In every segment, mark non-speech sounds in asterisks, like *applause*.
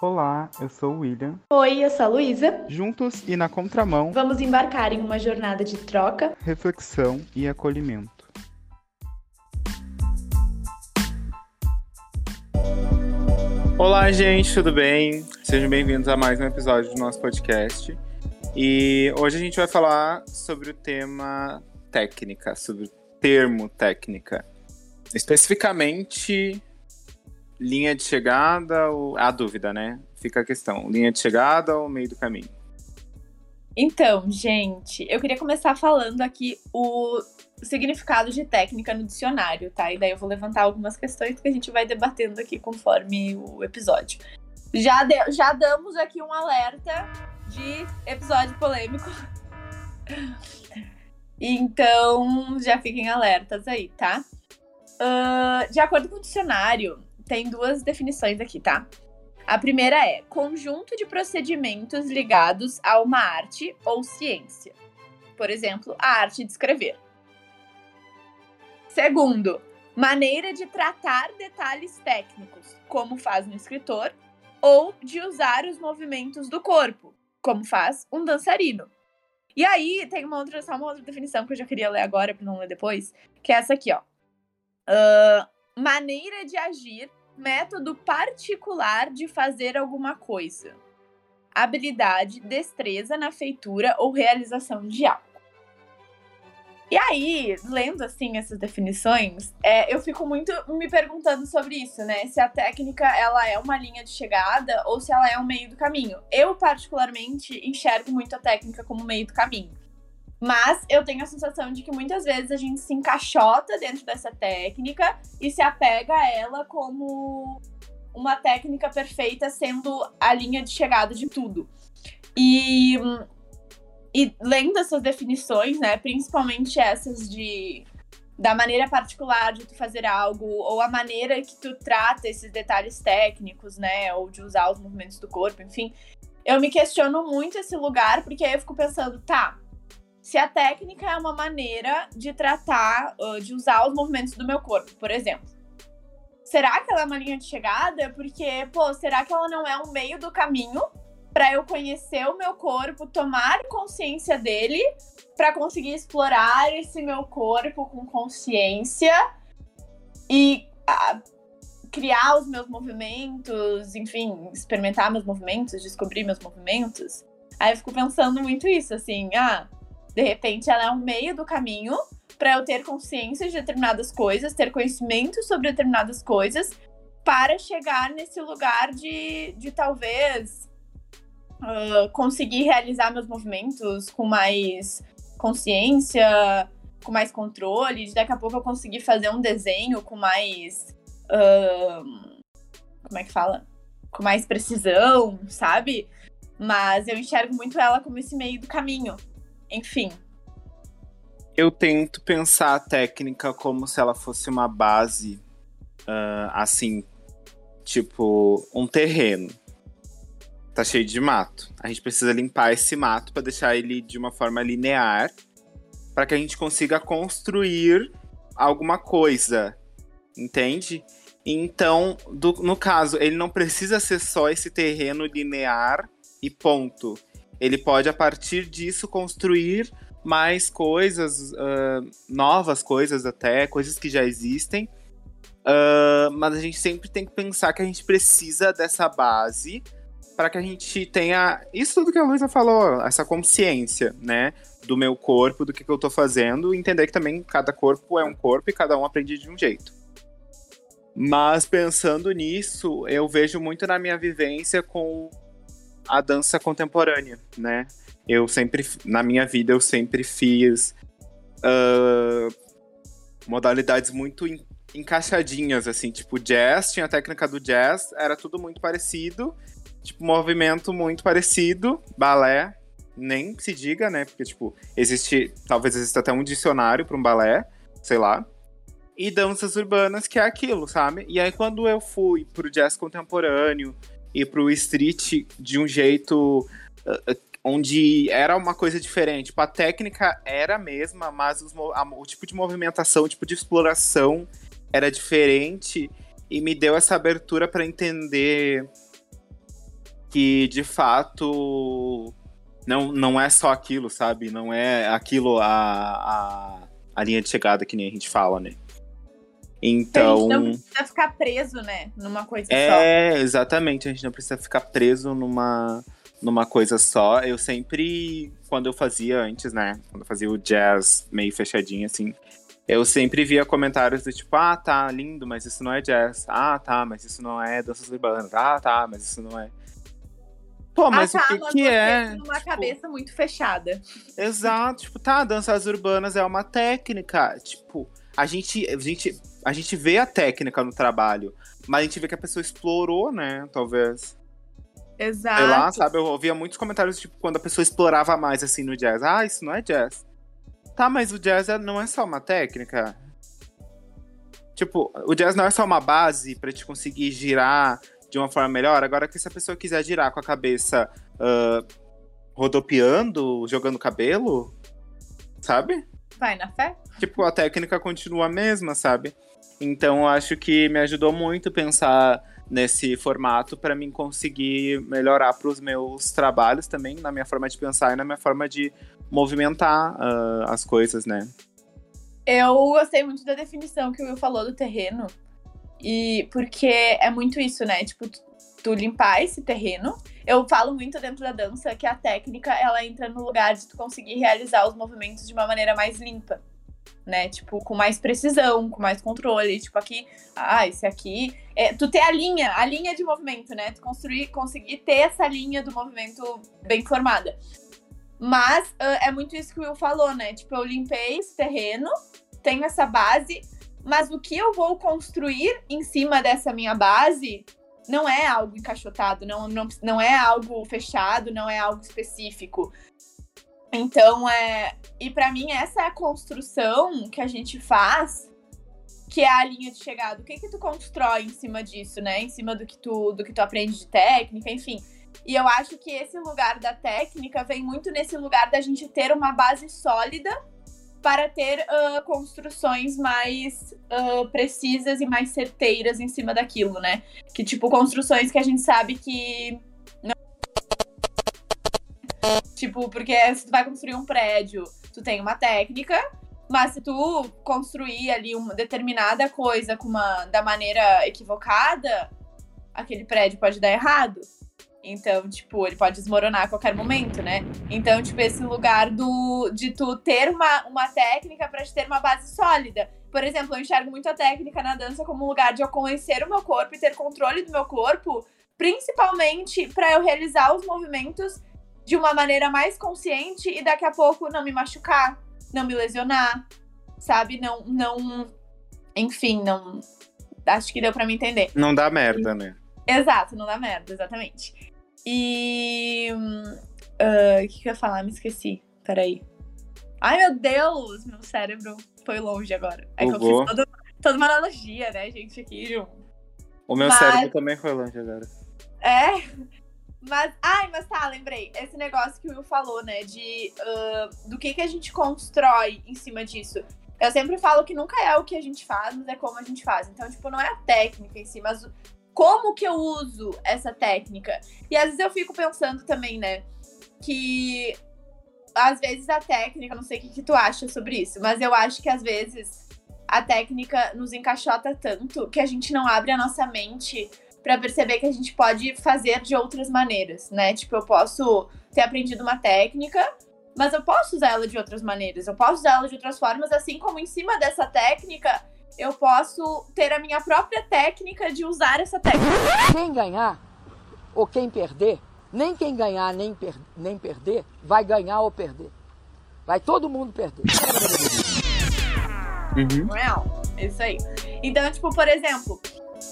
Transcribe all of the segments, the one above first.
Olá, eu sou o William. Oi, eu sou a Luísa. Juntos e na contramão, Vamos embarcar em uma jornada de troca. reflexão e acolhimento. Olá, gente, tudo bem? Sejam bem-vindos a mais um episódio do nosso podcast. E hoje a gente vai falar sobre o tema técnica, sobre o termo técnica. Especificamente, linha de chegada ou. A dúvida, né? Fica a questão: linha de chegada ou meio do caminho? Então, gente, eu queria começar falando aqui o significado de técnica no dicionário, tá? E daí eu vou levantar algumas questões que a gente vai debatendo aqui conforme o episódio. Já, de- já damos aqui um alerta de episódio polêmico. Então, já fiquem alertas aí, tá? Ahn, de acordo com o dicionário, tem duas definições aqui, tá? A primeira é conjunto de procedimentos ligados a uma arte ou ciência. Por exemplo, a arte de escrever. Segundo, maneira de tratar detalhes técnicos, como faz um escritor, ou de usar os movimentos do corpo, como faz um dançarino. E aí tem uma outra, só uma outra definição que eu já queria ler agora para não ler depois, que é essa aqui, ó. Ah, maneira de agir método particular de fazer alguma coisa. Habilidade, destreza na feitura ou realização de algo. E aí, lendo assim essas definições, é, eu fico muito me perguntando sobre isso, né? Se a técnica ela é uma linha de chegada ou se ela é um meio do caminho. Eu particularmente enxergo muito a técnica como meio do caminho. Mas eu tenho a sensação de que muitas vezes a gente se encaixota dentro dessa técnica e se apega a ela como uma técnica perfeita, sendo a linha de chegada de tudo. E, e lendo essas definições, né, principalmente essas de da maneira particular de tu fazer algo ou a maneira que tu trata esses detalhes técnicos, né, ou de usar os movimentos do corpo, enfim, eu me questiono muito esse lugar porque aí eu fico pensando, tá, se a técnica é uma maneira de tratar, de usar os movimentos do meu corpo, por exemplo. Será que ela é uma linha de chegada? Porque, pô, será que ela não é um meio do caminho para eu conhecer o meu corpo, tomar consciência dele, para conseguir explorar esse meu corpo com consciência e ah, criar os meus movimentos, enfim, experimentar meus movimentos, descobrir meus movimentos? Aí eu fico pensando muito isso, assim, ah, de repente, ela é um meio do caminho para eu ter consciência de determinadas coisas, ter conhecimento sobre determinadas coisas, para chegar nesse lugar de, de talvez uh, conseguir realizar meus movimentos com mais consciência, com mais controle, de daqui a pouco eu conseguir fazer um desenho com mais. Uh, como é que fala? Com mais precisão, sabe? Mas eu enxergo muito ela como esse meio do caminho enfim. Eu tento pensar a técnica como se ela fosse uma base, uh, assim, tipo, um terreno. Tá cheio de mato. A gente precisa limpar esse mato para deixar ele de uma forma linear, para que a gente consiga construir alguma coisa, entende? Então, do, no caso, ele não precisa ser só esse terreno linear e ponto ele pode, a partir disso, construir mais coisas, uh, novas coisas até, coisas que já existem. Uh, mas a gente sempre tem que pensar que a gente precisa dessa base para que a gente tenha isso tudo que a Luísa falou, essa consciência, né, do meu corpo, do que, que eu tô fazendo, entender que também cada corpo é um corpo e cada um aprende de um jeito. Mas pensando nisso, eu vejo muito na minha vivência com a dança contemporânea, né? Eu sempre, na minha vida, eu sempre fiz uh, modalidades muito en encaixadinhas, assim, tipo jazz, tinha a técnica do jazz, era tudo muito parecido, tipo, movimento muito parecido, balé, nem se diga, né? Porque, tipo, existe, talvez exista até um dicionário para um balé, sei lá. E danças urbanas, que é aquilo, sabe? E aí, quando eu fui pro jazz contemporâneo, e pro street de um jeito uh, onde era uma coisa diferente. Tipo, a técnica era a mesma, mas os, a, o tipo de movimentação, o tipo de exploração era diferente e me deu essa abertura para entender que de fato não, não é só aquilo, sabe? Não é aquilo a, a, a linha de chegada que nem a gente fala, né? Então. A gente não precisa ficar preso, né? Numa coisa é, só. É, exatamente. A gente não precisa ficar preso numa, numa coisa só. Eu sempre, quando eu fazia antes, né? Quando eu fazia o jazz meio fechadinho, assim, eu sempre via comentários do tipo, ah, tá, lindo, mas isso não é jazz. Ah, tá, mas isso não é danças urbanas. Ah, tá, mas isso não é. Pô, mas ah, tá, o que, mas que é? uma tipo, cabeça muito fechada. Exato, tipo, tá, danças urbanas é uma técnica. Tipo, a gente, a gente, a gente vê a técnica no trabalho, mas a gente vê que a pessoa explorou, né? Talvez. Exato. Sei lá, sabe? Eu ouvia muitos comentários, tipo, quando a pessoa explorava mais, assim, no jazz. Ah, isso não é jazz. Tá, mas o jazz é, não é só uma técnica. Tipo, o jazz não é só uma base para te conseguir girar de uma forma melhor. Agora que se a pessoa quiser girar com a cabeça uh, rodopiando, jogando cabelo, sabe? Vai na fé? Tipo, a técnica continua a mesma, sabe? Então, acho que me ajudou muito pensar nesse formato para mim conseguir melhorar para os meus trabalhos também, na minha forma de pensar e na minha forma de movimentar uh, as coisas, né? Eu gostei muito da definição que o Will falou do terreno, e porque é muito isso, né? Tipo, tu, limpar esse terreno. Eu falo muito dentro da dança que a técnica ela entra no lugar de tu conseguir realizar os movimentos de uma maneira mais limpa né? Tipo, com mais precisão, com mais controle. Tipo, aqui, ah, esse aqui. É, tu ter a linha, a linha de movimento, né? Tu construir, conseguir ter essa linha do movimento bem formada. Mas uh, é muito isso que o Will falou, né? Tipo, eu limpei esse terreno, tenho essa base, mas o que eu vou construir em cima dessa minha base não é algo encaixotado, não, não, não é algo fechado, não é algo específico. Então, é. E para mim, essa é a construção que a gente faz, que é a linha de chegada. O que que tu constrói em cima disso, né? Em cima do que tu, do que tu aprende de técnica, enfim. E eu acho que esse lugar da técnica vem muito nesse lugar da gente ter uma base sólida para ter uh, construções mais uh, precisas e mais certeiras em cima daquilo, né? Que, tipo, construções que a gente sabe que Tipo, porque se tu vai construir um prédio, tu tem uma técnica, mas se tu construir ali uma determinada coisa com uma, da maneira equivocada, aquele prédio pode dar errado. Então, tipo, ele pode desmoronar a qualquer momento, né? Então, tipo, esse lugar do, de tu ter uma, uma técnica para te ter uma base sólida. Por exemplo, eu enxergo muito a técnica na dança como um lugar de eu conhecer o meu corpo e ter controle do meu corpo, principalmente para eu realizar os movimentos de uma maneira mais consciente e daqui a pouco não me machucar, não me lesionar, sabe? Não, não, enfim, não. Acho que deu para me entender. Não dá merda, né? Exato, não dá merda, exatamente. E. Ah, o uh, que, que eu ia falar? Me esqueci. Peraí. Ai, meu Deus! Meu cérebro foi longe agora. É que eu fiz toda, toda uma analogia, né, gente, aqui junto. O meu Mas... cérebro também foi longe agora. É? Mas, ai, mas tá, lembrei. Esse negócio que o Will falou, né? De uh, do que, que a gente constrói em cima disso. Eu sempre falo que nunca é o que a gente faz, mas é como a gente faz. Então, tipo, não é a técnica em si, mas como que eu uso essa técnica. E às vezes eu fico pensando também, né? Que às vezes a técnica, não sei o que, que tu acha sobre isso, mas eu acho que às vezes a técnica nos encaixota tanto que a gente não abre a nossa mente para perceber que a gente pode fazer de outras maneiras, né? Tipo, eu posso ter aprendido uma técnica, mas eu posso usar ela de outras maneiras, eu posso usar ela de outras formas, assim como em cima dessa técnica eu posso ter a minha própria técnica de usar essa técnica. Quem ganhar ou quem perder, nem quem ganhar nem, per nem perder vai ganhar ou perder. Vai todo mundo perder. Uhum. Isso aí. Então, tipo, por exemplo,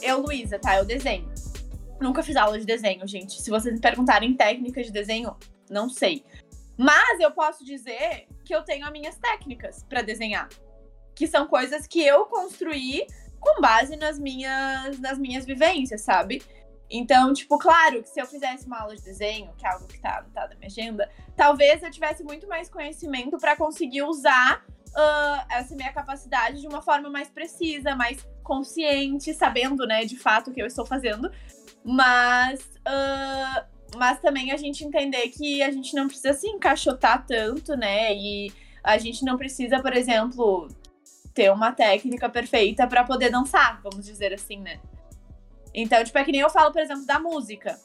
eu, Luísa, tá? Eu desenho. Nunca fiz aula de desenho, gente. Se vocês me perguntarem técnicas de desenho, não sei. Mas eu posso dizer que eu tenho as minhas técnicas para desenhar. Que são coisas que eu construí com base nas minhas, nas minhas vivências, sabe? Então, tipo, claro que se eu fizesse uma aula de desenho, que é algo que tá, tá na minha agenda, talvez eu tivesse muito mais conhecimento para conseguir usar uh, essa minha capacidade de uma forma mais precisa, mais consciente, sabendo, né, de fato o que eu estou fazendo. Mas, uh, mas também a gente entender que a gente não precisa se encaixotar tanto, né? E a gente não precisa, por exemplo, ter uma técnica perfeita para poder dançar, vamos dizer assim, né? Então, tipo, é que nem eu falo, por exemplo, da música.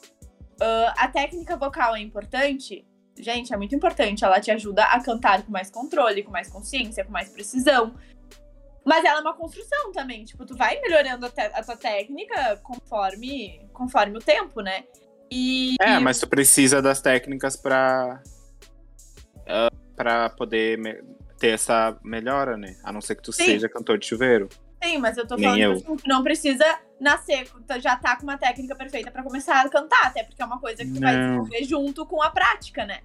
Uh, a técnica vocal é importante? Gente, é muito importante. Ela te ajuda a cantar com mais controle, com mais consciência, com mais precisão. Mas ela é uma construção também. Tipo, tu vai melhorando a, a tua técnica conforme, conforme o tempo, né? E, é, mas tu precisa das técnicas pra, uh, pra poder ter essa melhora, né? A não ser que tu Sim. seja cantor de chuveiro. Sim, mas eu tô falando eu. Assim, que não precisa nascer, já tá com uma técnica perfeita para começar a cantar, até porque é uma coisa que tu não. vai desenvolver junto com a prática, né?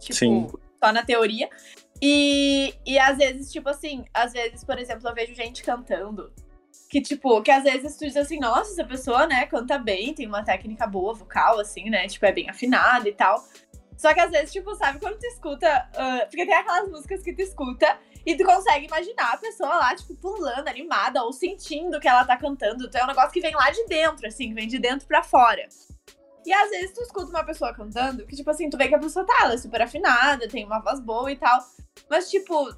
Tipo, Sim. só na teoria. E, e às vezes, tipo assim, às vezes, por exemplo, eu vejo gente cantando que, tipo, que às vezes tu diz assim, nossa, essa pessoa, né, canta bem, tem uma técnica boa vocal, assim, né? Tipo, é bem afinada e tal. Só que às vezes, tipo, sabe quando tu escuta. Uh, porque tem aquelas músicas que tu escuta e tu consegue imaginar a pessoa lá, tipo, pulando, animada, ou sentindo que ela tá cantando. Então é um negócio que vem lá de dentro, assim, que vem de dentro pra fora. E às vezes tu escuta uma pessoa cantando, que, tipo assim, tu vê que a pessoa tá, ela é super afinada, tem uma voz boa e tal. Mas, tipo,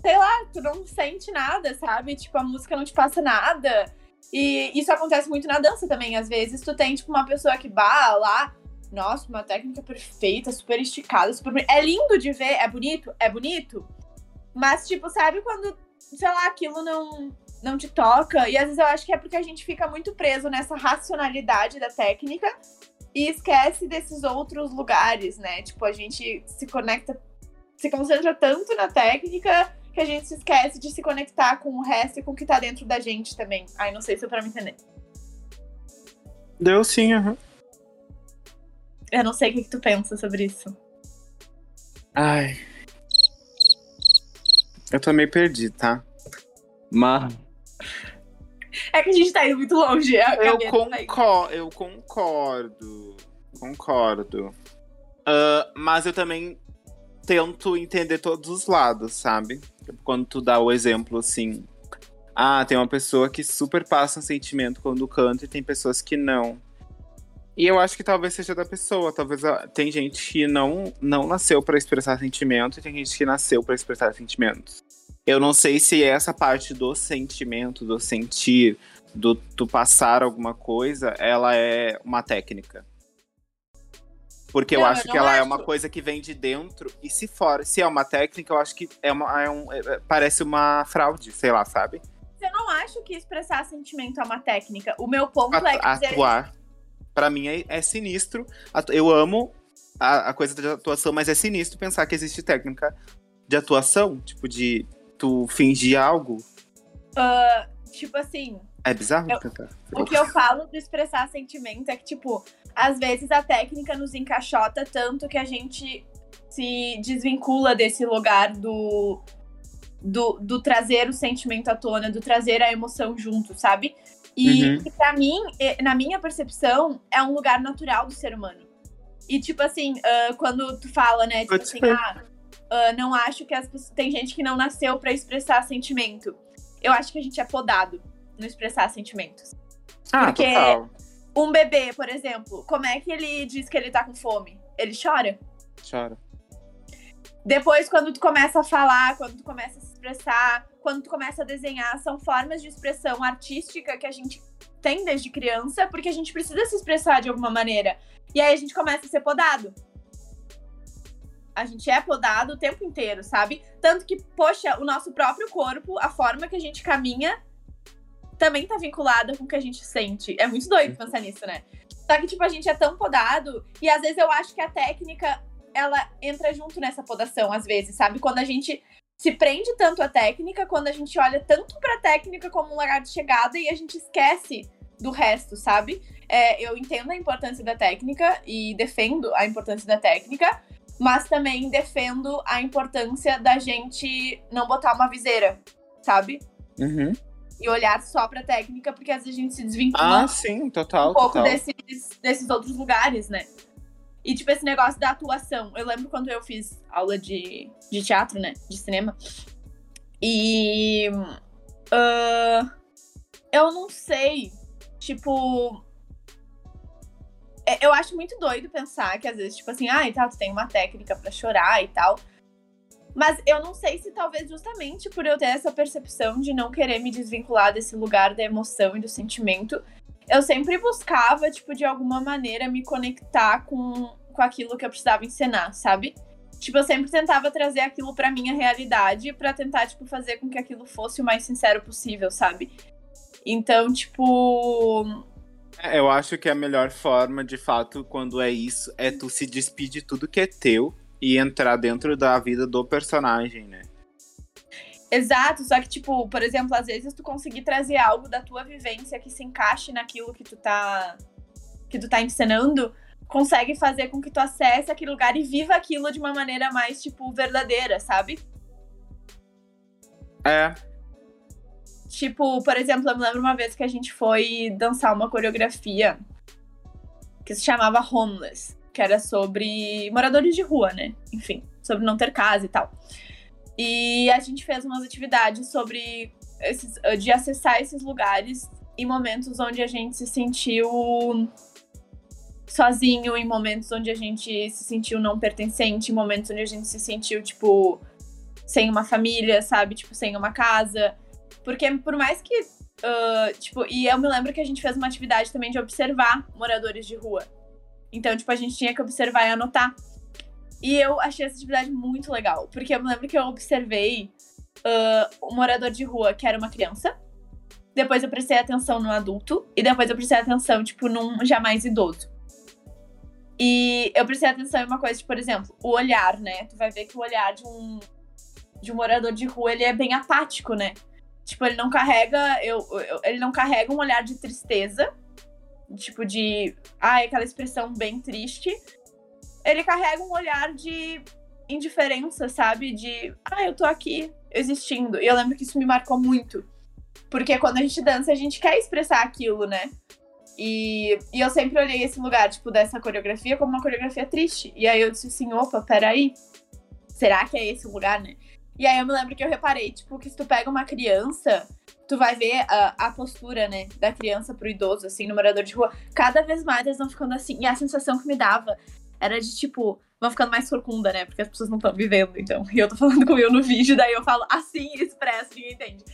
sei lá, tu não sente nada, sabe? Tipo, a música não te passa nada. E isso acontece muito na dança também. Às vezes tu tem, tipo, uma pessoa que bah lá, nossa, uma técnica perfeita, super esticada, super. É lindo de ver, é bonito, é bonito. Mas, tipo, sabe quando, sei lá, aquilo não, não te toca? E às vezes eu acho que é porque a gente fica muito preso nessa racionalidade da técnica e esquece desses outros lugares, né? Tipo, a gente se conecta, se concentra tanto na técnica que a gente se esquece de se conectar com o resto e com o que tá dentro da gente também. Ai, não sei se é pra me entender. Deu sim, aham. Uhum. Eu não sei o que, que tu pensa sobre isso. Ai. Eu tô meio perdido, tá? Mas. É que a gente tá indo muito longe. Eu, concor eu concordo. Concordo. Uh, mas eu também tento entender todos os lados, sabe? Quando tu dá o exemplo assim. Ah, tem uma pessoa que super passa um sentimento quando canta e tem pessoas que não. E eu acho que talvez seja da pessoa. Talvez tem gente que não, não nasceu para expressar sentimento e tem gente que nasceu para expressar sentimentos. Eu não sei se essa parte do sentimento, do sentir, do tu passar alguma coisa, ela é uma técnica. Porque não, eu acho eu que ela acho. é uma coisa que vem de dentro. E se for, se é uma técnica, eu acho que é uma, é um, é, é, parece uma fraude, sei lá, sabe? Eu não acho que expressar sentimento é uma técnica. O meu ponto a, é que. Atuar. Para mim é, é, sinistro. Eu amo a, a, coisa da atuação, mas é sinistro pensar que existe técnica de atuação, tipo, de tu fingir algo. Uh, tipo assim. É bizarro eu, O que eu falo de expressar sentimento é que, tipo, às vezes a técnica nos encaixota tanto que a gente se desvincula desse lugar do, do, do trazer o sentimento à tona, do trazer a emoção junto, sabe? E, uhum. para mim, na minha percepção, é um lugar natural do ser humano. E, tipo assim, uh, quando tu fala, né, tipo assim, ah, uh, não acho que as pessoas. Tem gente que não nasceu para expressar sentimento. Eu acho que a gente é podado no expressar sentimentos. Ah, Porque total um bebê, por exemplo, como é que ele diz que ele tá com fome? Ele chora? Chora. Depois, quando tu começa a falar, quando tu começa a expressar, quando tu começa a desenhar, são formas de expressão artística que a gente tem desde criança, porque a gente precisa se expressar de alguma maneira. E aí a gente começa a ser podado. A gente é podado o tempo inteiro, sabe? Tanto que, poxa, o nosso próprio corpo, a forma que a gente caminha, também tá vinculada com o que a gente sente. É muito doido pensar nisso, né? Só que, tipo, a gente é tão podado, e às vezes eu acho que a técnica, ela entra junto nessa podação, às vezes, sabe? Quando a gente se prende tanto à técnica, quando a gente olha tanto pra técnica como um lugar de chegada e a gente esquece do resto, sabe? É, eu entendo a importância da técnica e defendo a importância da técnica, mas também defendo a importância da gente não botar uma viseira, sabe? Uhum e olhar só pra técnica, porque às vezes a gente se desvincula ah, sim, total, um pouco total. Desses, desses outros lugares, né? E, tipo, esse negócio da atuação. Eu lembro quando eu fiz aula de, de teatro, né? De cinema. E. Uh, eu não sei. Tipo. É, eu acho muito doido pensar que às vezes, tipo assim, ah, e tal, tu tem uma técnica para chorar e tal. Mas eu não sei se talvez justamente por eu ter essa percepção de não querer me desvincular desse lugar da emoção e do sentimento, eu sempre buscava, tipo, de alguma maneira me conectar com, com aquilo que eu precisava ensinar, sabe? Tipo, eu sempre tentava trazer aquilo pra minha realidade para tentar, tipo, fazer com que aquilo fosse o mais sincero possível, sabe? Então, tipo. É, eu acho que a melhor forma, de fato, quando é isso, é tu se despedir de tudo que é teu e entrar dentro da vida do personagem, né? Exato, só que, tipo, por exemplo, às vezes tu conseguir trazer algo da tua vivência que se encaixe naquilo que tu tá. que tu tá ensinando, consegue fazer com que tu acesse aquele lugar e viva aquilo de uma maneira mais, tipo, verdadeira, sabe? É. Tipo, por exemplo, eu me lembro uma vez que a gente foi dançar uma coreografia que se chamava Homeless, que era sobre moradores de rua, né? Enfim, sobre não ter casa e tal. E a gente fez umas atividades sobre esses, de acessar esses lugares em momentos onde a gente se sentiu sozinho, em momentos onde a gente se sentiu não pertencente, em momentos onde a gente se sentiu, tipo, sem uma família, sabe? Tipo, sem uma casa. Porque por mais que. Uh, tipo, e eu me lembro que a gente fez uma atividade também de observar moradores de rua. Então, tipo, a gente tinha que observar e anotar. E eu achei essa atividade muito legal, porque eu me lembro que eu observei uh, um morador de rua que era uma criança. Depois eu prestei atenção no adulto. E depois eu prestei atenção, tipo, num jamais idoso. E eu prestei atenção em uma coisa, tipo, por exemplo, o olhar, né? Tu vai ver que o olhar de um, de um morador de rua, ele é bem apático, né? Tipo, ele não carrega. Eu, eu, ele não carrega um olhar de tristeza. Tipo, de. Ai, aquela expressão bem triste ele carrega um olhar de indiferença, sabe? De, ah, eu tô aqui existindo. E eu lembro que isso me marcou muito. Porque quando a gente dança, a gente quer expressar aquilo, né? E, e eu sempre olhei esse lugar, tipo, dessa coreografia como uma coreografia triste. E aí eu disse assim, opa, peraí. Será que é esse o lugar, né? E aí eu me lembro que eu reparei, tipo, que se tu pega uma criança, tu vai ver a, a postura, né, da criança pro idoso, assim, no morador de rua. Cada vez mais eles vão ficando assim. E a sensação que me dava era de tipo, vão ficando mais corcunda, né? Porque as pessoas não estão vivendo, então. E eu tô falando com eu no vídeo, daí eu falo assim, expresso, ninguém entende.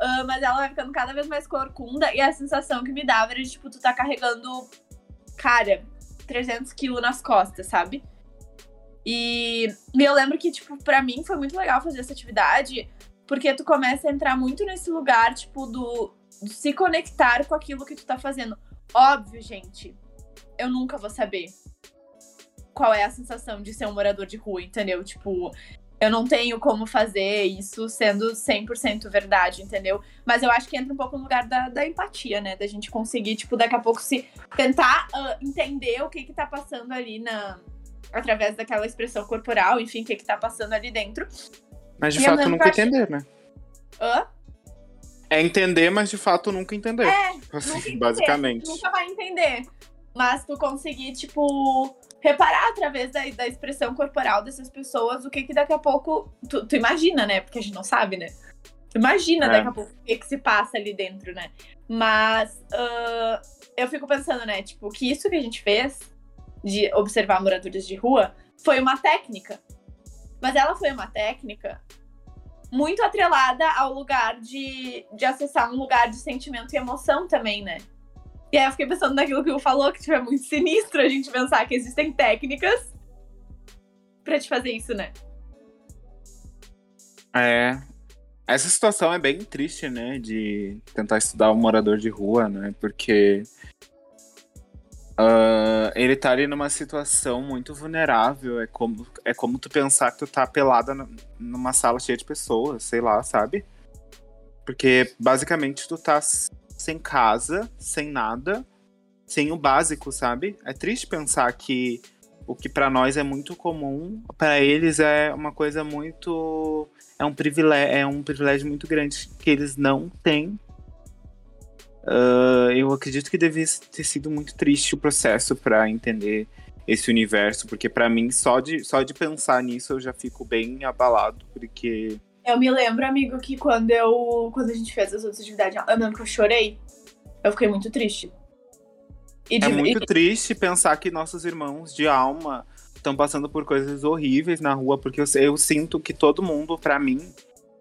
Uh, mas ela vai ficando cada vez mais corcunda e a sensação que me dava era de, tipo, tu tá carregando, cara, 300 quilos nas costas, sabe? E, eu lembro que, tipo, pra mim foi muito legal fazer essa atividade, porque tu começa a entrar muito nesse lugar, tipo, do, do se conectar com aquilo que tu tá fazendo. Óbvio, gente, eu nunca vou saber qual é a sensação de ser um morador de rua, entendeu? Tipo, eu não tenho como fazer isso sendo 100% verdade, entendeu? Mas eu acho que entra um pouco no lugar da, da empatia, né? Da gente conseguir, tipo, daqui a pouco se tentar uh, entender o que que tá passando ali na através daquela expressão corporal, enfim, o que que tá passando ali dentro. Mas de e fato nunca acho... entender, né? Hã? É entender, mas de fato nunca entender. É, assim, nunca entender. basicamente. nunca vai entender. Mas tu conseguir, tipo, reparar através da, da expressão corporal dessas pessoas o que que daqui a pouco. Tu, tu imagina, né? Porque a gente não sabe, né? Tu imagina é. daqui a pouco o que, que se passa ali dentro, né? Mas uh, eu fico pensando, né? Tipo, que isso que a gente fez de observar moradores de rua foi uma técnica. Mas ela foi uma técnica muito atrelada ao lugar de, de acessar um lugar de sentimento e emoção também, né? E aí eu fiquei pensando naquilo que o falou, que tipo, é muito sinistro a gente pensar que existem técnicas para te fazer isso, né? É. Essa situação é bem triste, né? De tentar estudar um morador de rua, né? Porque uh, ele tá ali numa situação muito vulnerável. É como, é como tu pensar que tu tá pelada numa sala cheia de pessoas, sei lá, sabe? Porque basicamente tu tá sem casa, sem nada, sem o básico, sabe? É triste pensar que o que para nós é muito comum, para eles é uma coisa muito é um privilégio, é um privilégio muito grande que eles não têm. Uh, eu acredito que deve ter sido muito triste o processo para entender esse universo, porque para mim só de só de pensar nisso eu já fico bem abalado, porque eu me lembro, amigo, que quando eu. Quando a gente fez as outras atividades, eu lembro que eu chorei. Eu fiquei muito triste. E É de- muito triste pensar que nossos irmãos de alma estão passando por coisas horríveis na rua, porque eu, eu sinto que todo mundo, pra mim,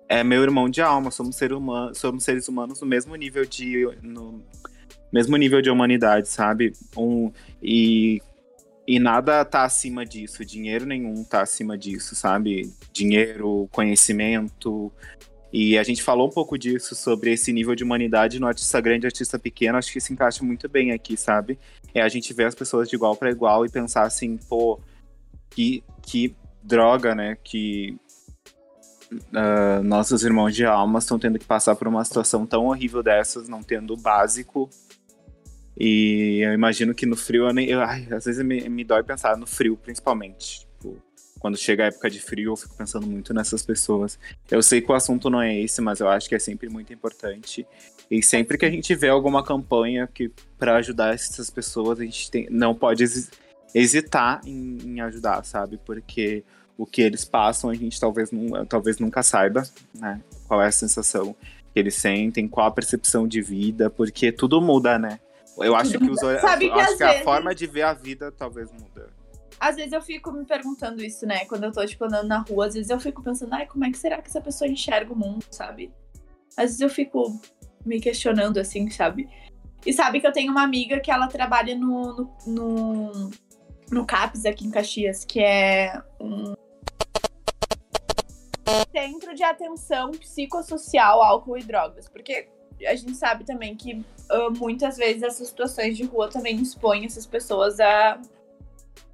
é meu irmão de alma. Somos, ser humano, somos seres humanos no mesmo nível de. No mesmo nível de humanidade, sabe? Um, e, e nada tá acima disso. Dinheiro nenhum tá acima disso, sabe? Dinheiro, conhecimento. E a gente falou um pouco disso sobre esse nível de humanidade no artista grande artista pequeno. Acho que se encaixa muito bem aqui, sabe? É a gente ver as pessoas de igual para igual e pensar assim, pô, que, que droga, né? Que ah, nossos irmãos de alma estão tendo que passar por uma situação tão horrível dessas, não tendo o básico. E eu imagino que no frio, eu nem, eu- ai, às vezes me, me dói pensar no frio, principalmente. Tipo, quando chega a época de frio, eu fico pensando muito nessas pessoas. Eu sei que o assunto não é esse, mas eu acho que é sempre muito importante. E sempre que a gente vê alguma campanha que para ajudar essas pessoas, a gente tem, não pode hesi- hesitar em, em ajudar, sabe? Porque o que eles passam, a gente talvez, talvez nunca saiba, né? Qual é a sensação que eles sentem, qual a percepção de vida, porque tudo muda, né? Eu acho que, os, Sabe que acho que a vezes- forma de ver a vida talvez muda. Às vezes eu fico me perguntando isso, né? Quando eu tô, tipo, andando na rua, às vezes eu fico pensando, ai, como é que será que essa pessoa enxerga o mundo, sabe? Às vezes eu fico me questionando, assim, sabe? E sabe que eu tenho uma amiga que ela trabalha no, no, no, no CAPS aqui em Caxias, que é um centro de atenção psicossocial, álcool e drogas. Porque a gente sabe também que ah, muitas vezes essas situações de rua também expõem essas pessoas a,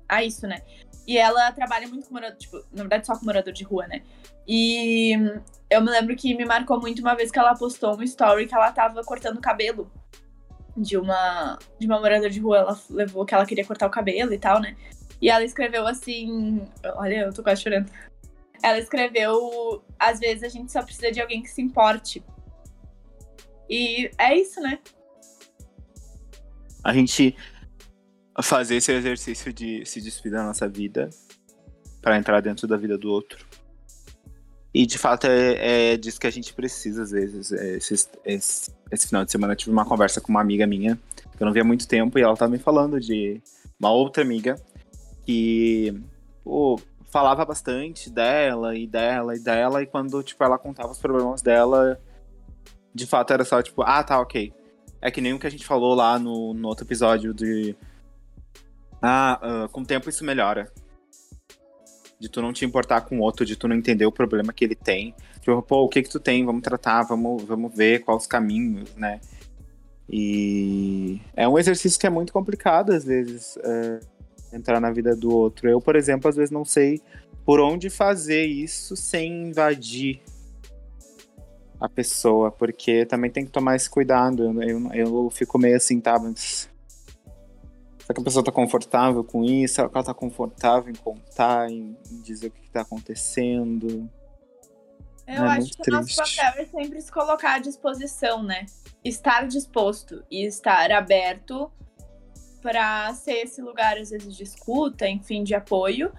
a isso, né? E ela trabalha muito com morador, tipo, na verdade só com morador de rua, né? E eu me lembro que me marcou muito uma vez que ela postou um story que ela tava cortando o cabelo de uma de uma moradora de rua. Ela levou que ela queria cortar o cabelo e tal, né? E ela escreveu assim, olha, eu tô quase chorando. Ela escreveu, às vezes a gente só precisa de alguém que se importe. E é isso, né? a gente fazer esse exercício de se despedir da nossa vida para entrar dentro da vida do outro. E de fato é, é disso que a gente precisa às vezes. É, Esse, esse, esse final de semana eu tive uma conversa com uma amiga minha que eu não via há muito tempo e ela tava me falando de uma outra amiga que pô, falava bastante dela e dela e dela e quando tipo ela contava os problemas dela, de fato era só tipo, ah, tá, ok. É que nem o que a gente falou lá no, no outro episódio de. Ah, ah, com o tempo isso melhora. De tu não te importar com o outro, de tu não entender o problema que ele tem. Tipo, pô, o que que tu tem? Vamos tratar, vamos, vamos ver quais os caminhos, né? E é um exercício que é muito complicado, às vezes, é, entrar na vida do outro. Eu, por exemplo, às vezes não sei por onde fazer isso sem invadir a pessoa, porque também tem que tomar esse cuidado. Eu, eu, eu fico meio assim, tá, mas. Será que a pessoa tá confortável com isso? Será que ela tá confortável em contar, em, em dizer o que, que tá acontecendo? Eu É acho que o nosso triste. papel é sempre se colocar à disposição, né? Estar disposto e estar aberto para ser esse lugar, às vezes, de escuta, enfim, de apoio.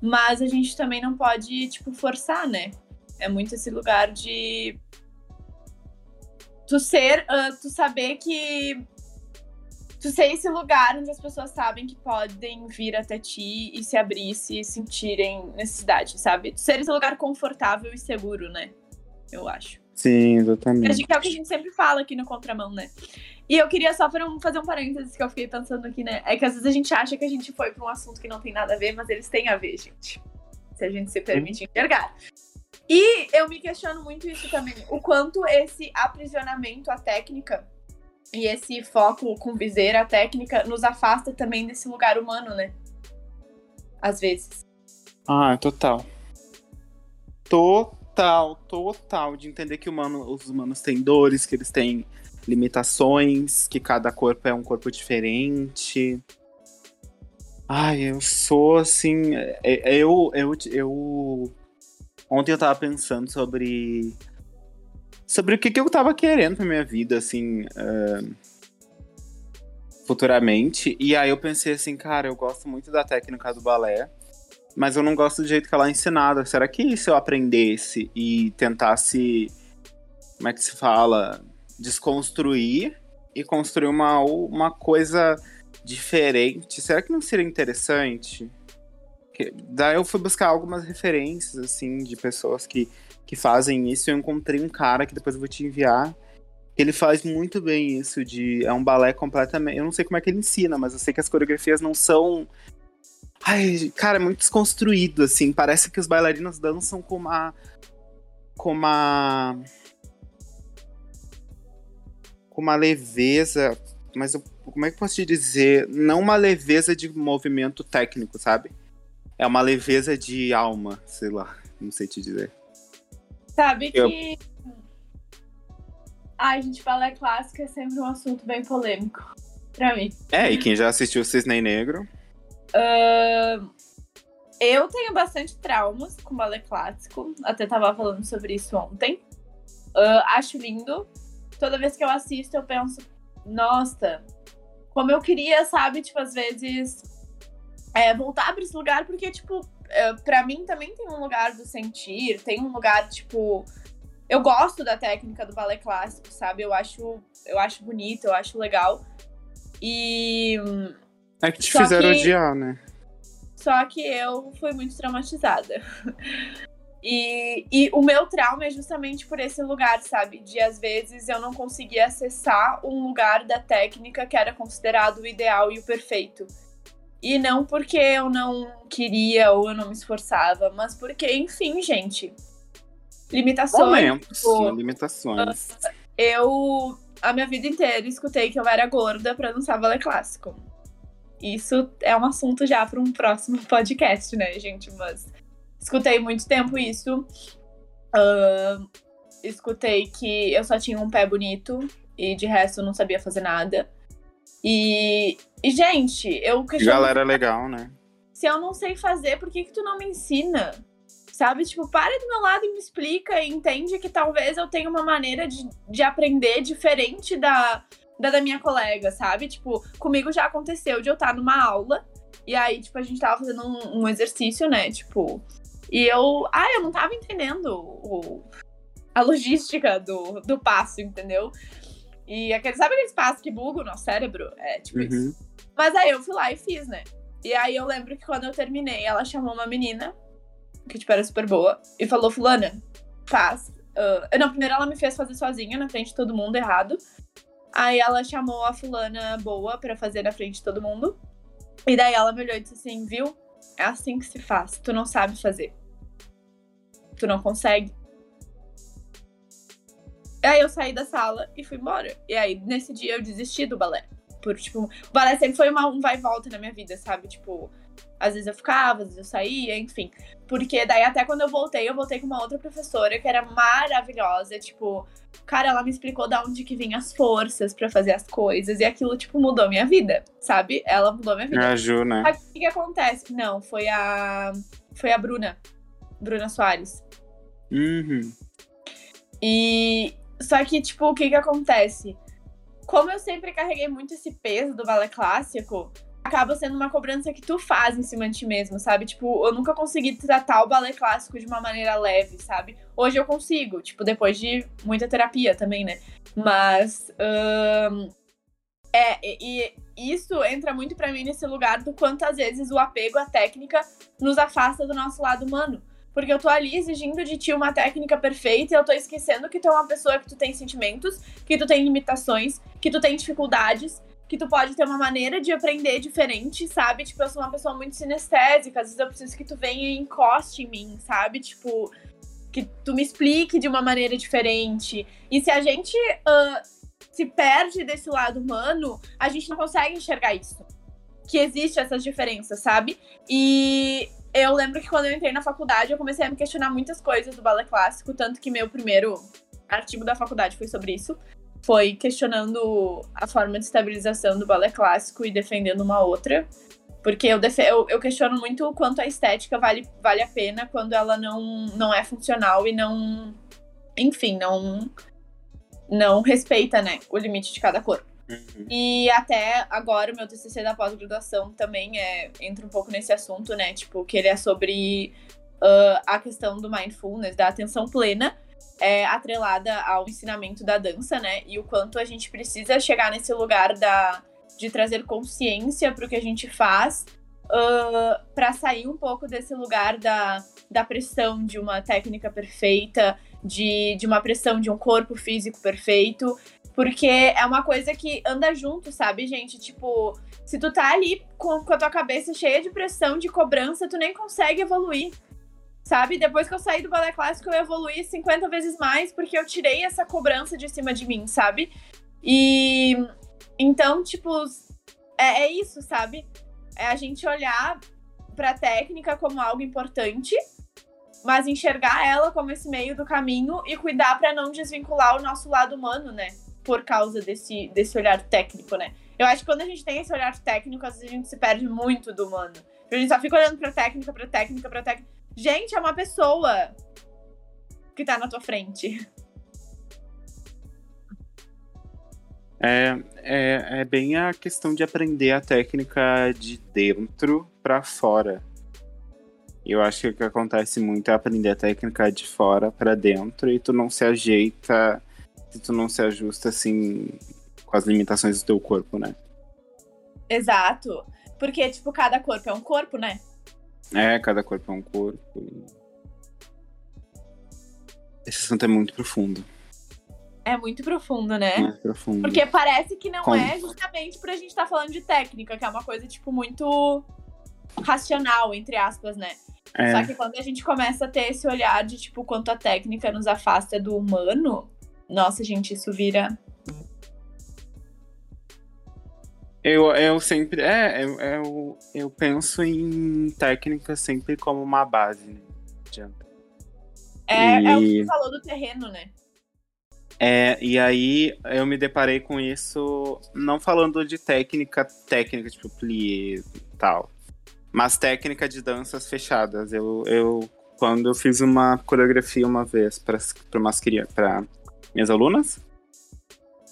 Mas a gente também não pode, tipo, forçar, né? É muito esse lugar de. Tu ser. ah, tu saber que. Tu ser esse lugar onde as pessoas sabem que podem vir até ti e se abrir, se sentirem necessidade, sabe? Tu ser esse lugar confortável e seguro, né? Eu acho. Sim, Acho exatamente. que é o que a gente sempre fala aqui no Contramão, né? E eu queria só fazer um, fazer um parênteses que eu fiquei pensando aqui, né? É que às vezes a gente acha que a gente foi pra um assunto que não tem nada a ver, mas eles têm a ver, gente. Se a gente se permite enxergar. E eu me questiono muito isso também. O quanto esse aprisionamento à técnica e esse foco com viseira à técnica nos afasta também desse lugar humano, né? Às vezes. Ah, total. Total, total. De entender que humano, os humanos têm dores, que eles têm limitações, que cada corpo é um corpo diferente. Ai, eu sou assim. é- é- Eu, eu, eu. Ontem eu tava pensando sobre. Sobre o que, que eu tava querendo pra minha vida, assim. ah, futuramente. E aí eu pensei assim, cara, eu gosto muito da técnica do balé mas eu não gosto do jeito que ela é ensinada. Será que se eu aprendesse e tentasse, como é que se fala, desconstruir e construir uma, uma coisa diferente, será que não seria interessante? Que, daí eu fui buscar algumas referências, assim, de pessoas que, que fazem isso. Eu encontrei um cara que depois eu vou te enviar. Ele faz muito bem isso de. É um balé completamente. Eu não sei como é que ele ensina, mas eu sei que as coreografias não são. Ai, cara, é muito desconstruído, assim. Parece que os bailarinos dançam com uma. Com uma. Com uma leveza. Mas eu, como é que eu posso te dizer? Não uma leveza de movimento técnico, sabe? É uma leveza de alma, sei lá. Não sei te dizer. Sabe eu... que Ai, gente, balé clássico é sempre um assunto bem polêmico pra mim. É, e quem já assistiu Cisne Negro? Uh, eu tenho bastante traumas com balé clássico. Até tava falando sobre isso ontem. Uh, acho lindo. Toda vez que eu assisto, eu penso, nossa, como eu queria, sabe? Tipo, às vezes é, voltar para esse lugar, porque, tipo, uh, pra mim também tem um lugar do sentir, tem um lugar, tipo eu gosto da técnica do balé clássico, sabe? Eu acho, eu acho bonito, eu acho legal. E. É que te fizeram que... odiar, né? Só que eu fui muito traumatizada. *laughs* E, e o meu trauma é justamente por esse lugar, sabe? De às vezes eu não conseguia acessar um lugar da técnica que era considerado o ideal e o perfeito. E não porque eu não queria ou eu não me esforçava, mas porque, enfim, gente, limitações. Momentos, tipo, limitações. Eu, a minha vida inteira, escutei que eu era gorda pra dançar balé clássico. Isso é um assunto já para um próximo *laughs* podcast, né, gente? Mas escutei muito tempo isso. Uh, escutei que eu só tinha um pé bonito e de resto eu não sabia fazer nada. E, e gente, eu questiono. Galera legal, né? Se eu não sei fazer, por que, que tu não me ensina? sabe? Tipo, para do meu lado e me explica e entende que talvez eu tenha uma maneira de, de aprender diferente da, da da minha colega, sabe? Tipo, comigo já aconteceu de eu estar numa aula e aí, tipo, a gente tava fazendo um, um exercício, né? Tipo, e eu. Ah, eu não tava entendendo o, a logística do, do passo, entendeu? E aquele, sabe aquele passo que buga o nosso cérebro? É tipo uhum. isso. Mas aí eu fui lá e fiz, né? E aí eu lembro que quando eu terminei, ela chamou uma menina que tipo era super boa, e falou: Fulana, faz. Uh, não, primeiro ela me fez fazer sozinha na frente de todo mundo errado. Aí ela chamou a fulana boa para fazer na frente de todo mundo. E daí ela me olhou e disse assim: Viu? É assim que se faz. Tu não sabe fazer. Tu não consegue. Aí eu saí da sala e fui embora. E aí, nesse dia, eu desisti do balé. Por, tipo, o balé sempre foi uma, um vai e volta na minha vida, sabe? Tipo, às vezes eu ficava, às vezes eu saía, enfim. Porque daí até quando eu voltei, eu voltei com uma outra professora que era maravilhosa. Tipo, cara, ela me explicou da onde que vinham as forças para fazer as coisas. E aquilo, tipo, mudou minha vida, sabe? Ela mudou minha vida. É a Ju, né? O que, que acontece? Não, foi a. Foi a Bruna. Bruna Soares. Uhum. E. Só que, tipo, o que que acontece? Como eu sempre carreguei muito esse peso do balé clássico, acaba sendo uma cobrança que tu faz em cima de ti mesmo, sabe? Tipo, eu nunca consegui tratar o balé clássico de uma maneira leve, sabe? Hoje eu consigo, tipo, depois de muita terapia também, né? Mas. É, e isso entra muito para mim nesse lugar do quanto às vezes o apego à técnica nos afasta do nosso lado humano. Porque eu tô ali exigindo de ti uma técnica perfeita e eu tô esquecendo que tu é uma pessoa que tu tem sentimentos, que tu tem limitações, que tu tem dificuldades que tu pode ter uma maneira de aprender diferente, sabe? Tipo, eu sou uma pessoa muito sinestésica, às vezes eu preciso que tu venha e encoste em mim, sabe? Tipo, que tu me explique de uma maneira diferente. E se a gente uh, se perde desse lado humano, a gente não consegue enxergar isso. Que existe essas diferenças, sabe? E eu lembro que quando eu entrei na faculdade, eu comecei a me questionar muitas coisas do balé clássico, tanto que meu primeiro artigo da faculdade foi sobre isso foi questionando a forma de estabilização do balé clássico e defendendo uma outra. Porque eu, eu, eu, questiono muito o quanto a estética vale, vale a pena quando ela não, não é funcional e não. Enfim, não. Não respeita, né, o limite de cada corpo. Uhum. E até agora o meu TCC da pós-graduação também é, entra um pouco nesse assunto, né? Tipo, que ele é sobre uh, a questão do mindfulness, da atenção plena, é, atrelada ao ensinamento da dança, né? E o quanto a gente precisa chegar nesse lugar da de trazer consciência para o que a gente faz, uh, para sair um pouco desse lugar da, da pressão de uma técnica perfeita, de, de uma pressão de um corpo físico perfeito, porque é uma coisa que anda junto, sabe, gente? Tipo, se tu tá ali com, com a tua cabeça cheia de pressão, de cobrança, tu nem consegue evoluir. Sabe? Depois que eu saí do balé clássico, eu evoluí 50 vezes mais, porque eu tirei essa cobrança de cima de mim, sabe? E então, tipo, é, é isso, sabe? É a gente olhar pra técnica como algo importante, mas enxergar ela como esse meio do caminho e cuidar para não desvincular o nosso lado humano, né? Por causa desse, desse olhar técnico, né? Eu acho que quando a gente tem esse olhar técnico, às vezes a gente se perde muito do humano. A gente só fica olhando pra técnica, pra técnica, pra técnica. Gente, é uma pessoa que tá na tua frente. É, é, é bem a questão de aprender a técnica de dentro para fora. Eu acho que o que acontece muito é aprender a técnica de fora para dentro e tu não se ajeita, se tu não se ajusta assim com as limitações do teu corpo, né? Exato. Porque, tipo, cada corpo é um corpo, né? É, cada corpo é um corpo. Esse assunto é muito profundo. É muito profundo, né? Muito profundo. Porque parece que não Como? é justamente pra gente estar tá falando de técnica, que é uma coisa, tipo, muito racional, entre aspas, né? É. Só que quando a gente começa a ter esse olhar de, tipo, quanto a técnica nos afasta do humano, nossa, gente, isso vira. Eu, eu sempre. É, eu, eu, eu penso em técnica sempre como uma base, né? Adianta. É, é o que E- tu falou do terreno, né? É, e aí eu me deparei com isso, não falando de técnica, técnica, tipo plié e tal, mas técnica de danças fechadas. Eu, eu quando eu fiz uma coreografia uma vez para umas crianças, para minhas alunas,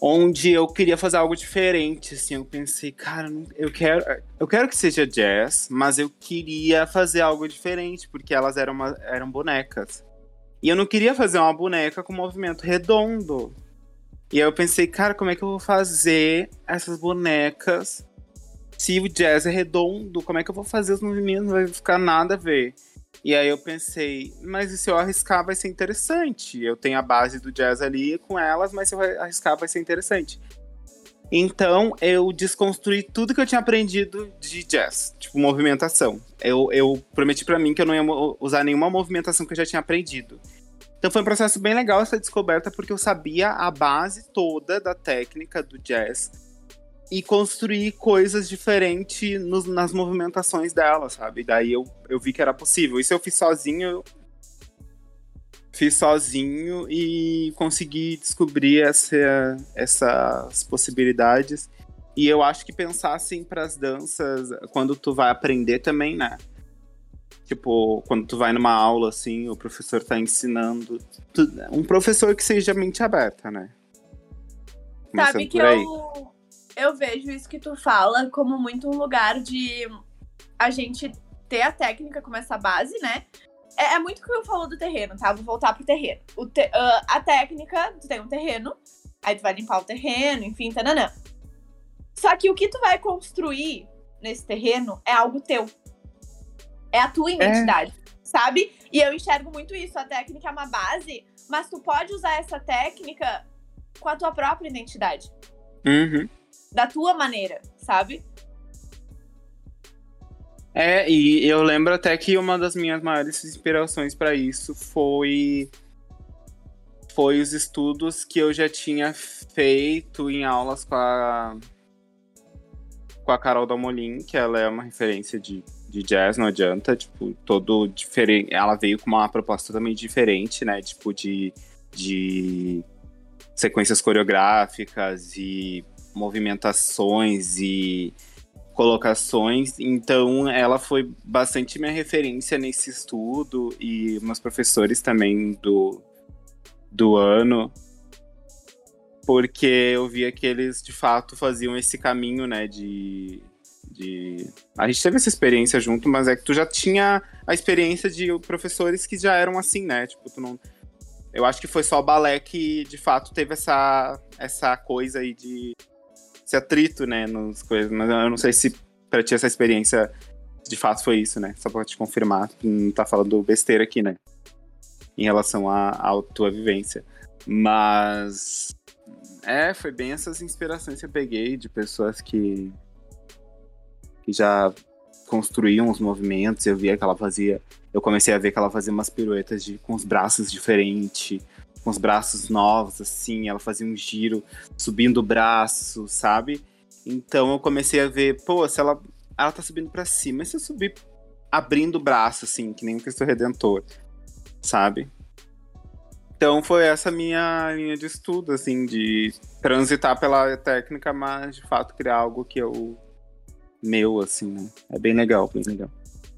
onde eu queria fazer algo diferente, assim, eu pensei, cara, eu quero, eu quero que seja jazz, mas eu queria fazer algo diferente, porque elas eram, uma- eram bonecas. E eu não queria fazer uma boneca com movimento redondo. E aí eu pensei, cara, como é que eu vou fazer essas bonecas se o jazz é redondo? Como é que eu vou fazer os movimentos? Não vai ficar nada a ver. E aí eu pensei, mas e se eu arriscar vai ser interessante. Eu tenho a base do jazz ali com elas, mas se eu arriscar vai ser interessante. Então eu desconstruí tudo que eu tinha aprendido de jazz, tipo movimentação. Eu, eu prometi pra mim que eu não ia usar nenhuma movimentação que eu já tinha aprendido. Então foi um processo bem legal essa descoberta, porque eu sabia a base toda da técnica do jazz e construir coisas diferentes nos- nas movimentações dela, sabe? Daí eu, eu vi que era possível. Isso eu fiz sozinho, eu fiz sozinho e consegui descobrir essa, essas possibilidades. E eu acho que pensar assim para as danças, quando tu vai aprender também, né? Tipo, quando tu vai numa aula assim, o professor tá ensinando. tu- um professor que seja mente aberta, né? Sabe Começando que por aí. eu, eu vejo isso que tu fala como muito um lugar de a gente ter a técnica como essa base, né? É, é muito o que eu falo do terreno, tá? Vou voltar pro terreno. Te- ah, a técnica, tu tem um terreno, aí tu vai limpar o terreno, enfim, tananã. Só que o que tu vai construir nesse terreno é algo teu. É a tua identidade, sabe? E eu enxergo muito isso. A técnica é uma base, mas tu pode usar essa técnica com a tua própria identidade Uhum. Da tua maneira, sabe? É, e eu lembro até que uma das minhas maiores inspirações para isso foi foi os estudos que eu já tinha feito em aulas com a com a Carol Dalmolin, que ela é uma referência de, de jazz, não adianta, tipo, todo diferente, ela veio com uma proposta totalmente diferente, né, tipo de de sequências coreográficas e movimentações e colocações. Então, ela foi bastante minha referência nesse estudo e meus professores também do, do ano. Porque eu via que eles, de fato, faziam esse caminho, né, de... de... A gente teve essa experiência junto, mas é que tu já tinha a experiência de professores que já eram assim, né? Tipo, tu não... Eu acho que foi só o balé que, de fato, teve essa, essa coisa aí de esse atrito, né, nas coisas. Mas eu não sei se pra ti essa experiência de fato foi isso, né? Só pra te confirmar, não tá falando besteira aqui, né? Em relação à, tua vivência. Mas. É, foi bem essas inspirações que eu peguei de pessoas que. que já construíam os movimentos. Eu via que ela fazia. Eu comecei a ver que ela fazia umas piruetas de, com os braços diferentes, com os braços novos, assim. Ela fazia um giro subindo o braço, sabe? Então eu comecei a ver, pô, se ela ela tá subindo para cima. E se eu subir abrindo o braço, assim, que nem o Cristo Redentor, sabe? Então foi essa minha linha de estudo, assim, de transitar pela técnica, mas de fato criar algo que eu. meu, assim, né? É bem legal, bem legal.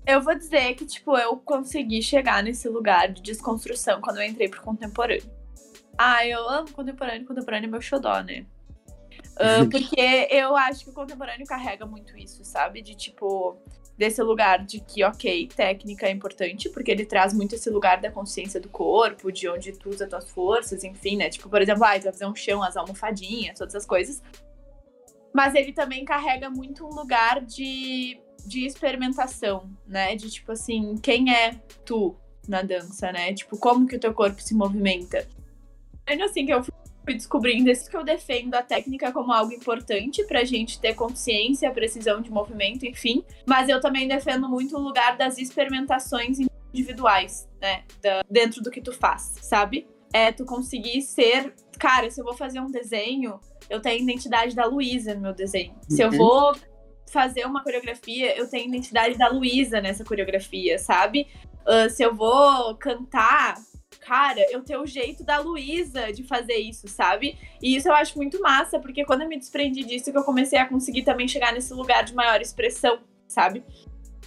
Eu vou dizer que, tipo, eu consegui chegar nesse lugar de desconstrução quando eu entrei pro contemporâneo. Ah, eu amo contemporâneo, contemporâneo é meu xodó, né? Uh, porque eu acho que o contemporâneo carrega muito isso, sabe? De tipo, desse lugar de que, ok, técnica é importante, porque ele traz muito esse lugar da consciência do corpo, de onde tu usa tuas forças, enfim, né? Tipo, por exemplo, ah, tu vai fazer um chão, as almofadinhas, todas essas coisas. Mas ele também carrega muito um lugar de, de experimentação, né? De tipo assim, quem é tu na dança, né? Tipo, como que o teu corpo se movimenta. É assim que eu fui descobrindo isso que eu defendo a técnica como algo importante pra gente ter consciência, precisão de movimento, enfim. Mas eu também defendo muito o lugar das experimentações individuais, né? Da, dentro do que tu faz, sabe? É tu conseguir ser. Cara, se eu vou fazer um desenho, eu tenho a identidade da Luísa no meu desenho. Uhum. Se eu uhum. vou fazer uma coreografia, eu tenho a identidade da Luísa nessa coreografia, sabe? Uh, se eu vou cantar, cara, eu tenho o jeito da Luísa de fazer isso, sabe? E isso eu acho muito massa, porque quando eu me desprendi disso, que eu comecei a conseguir também chegar nesse lugar de maior expressão, sabe?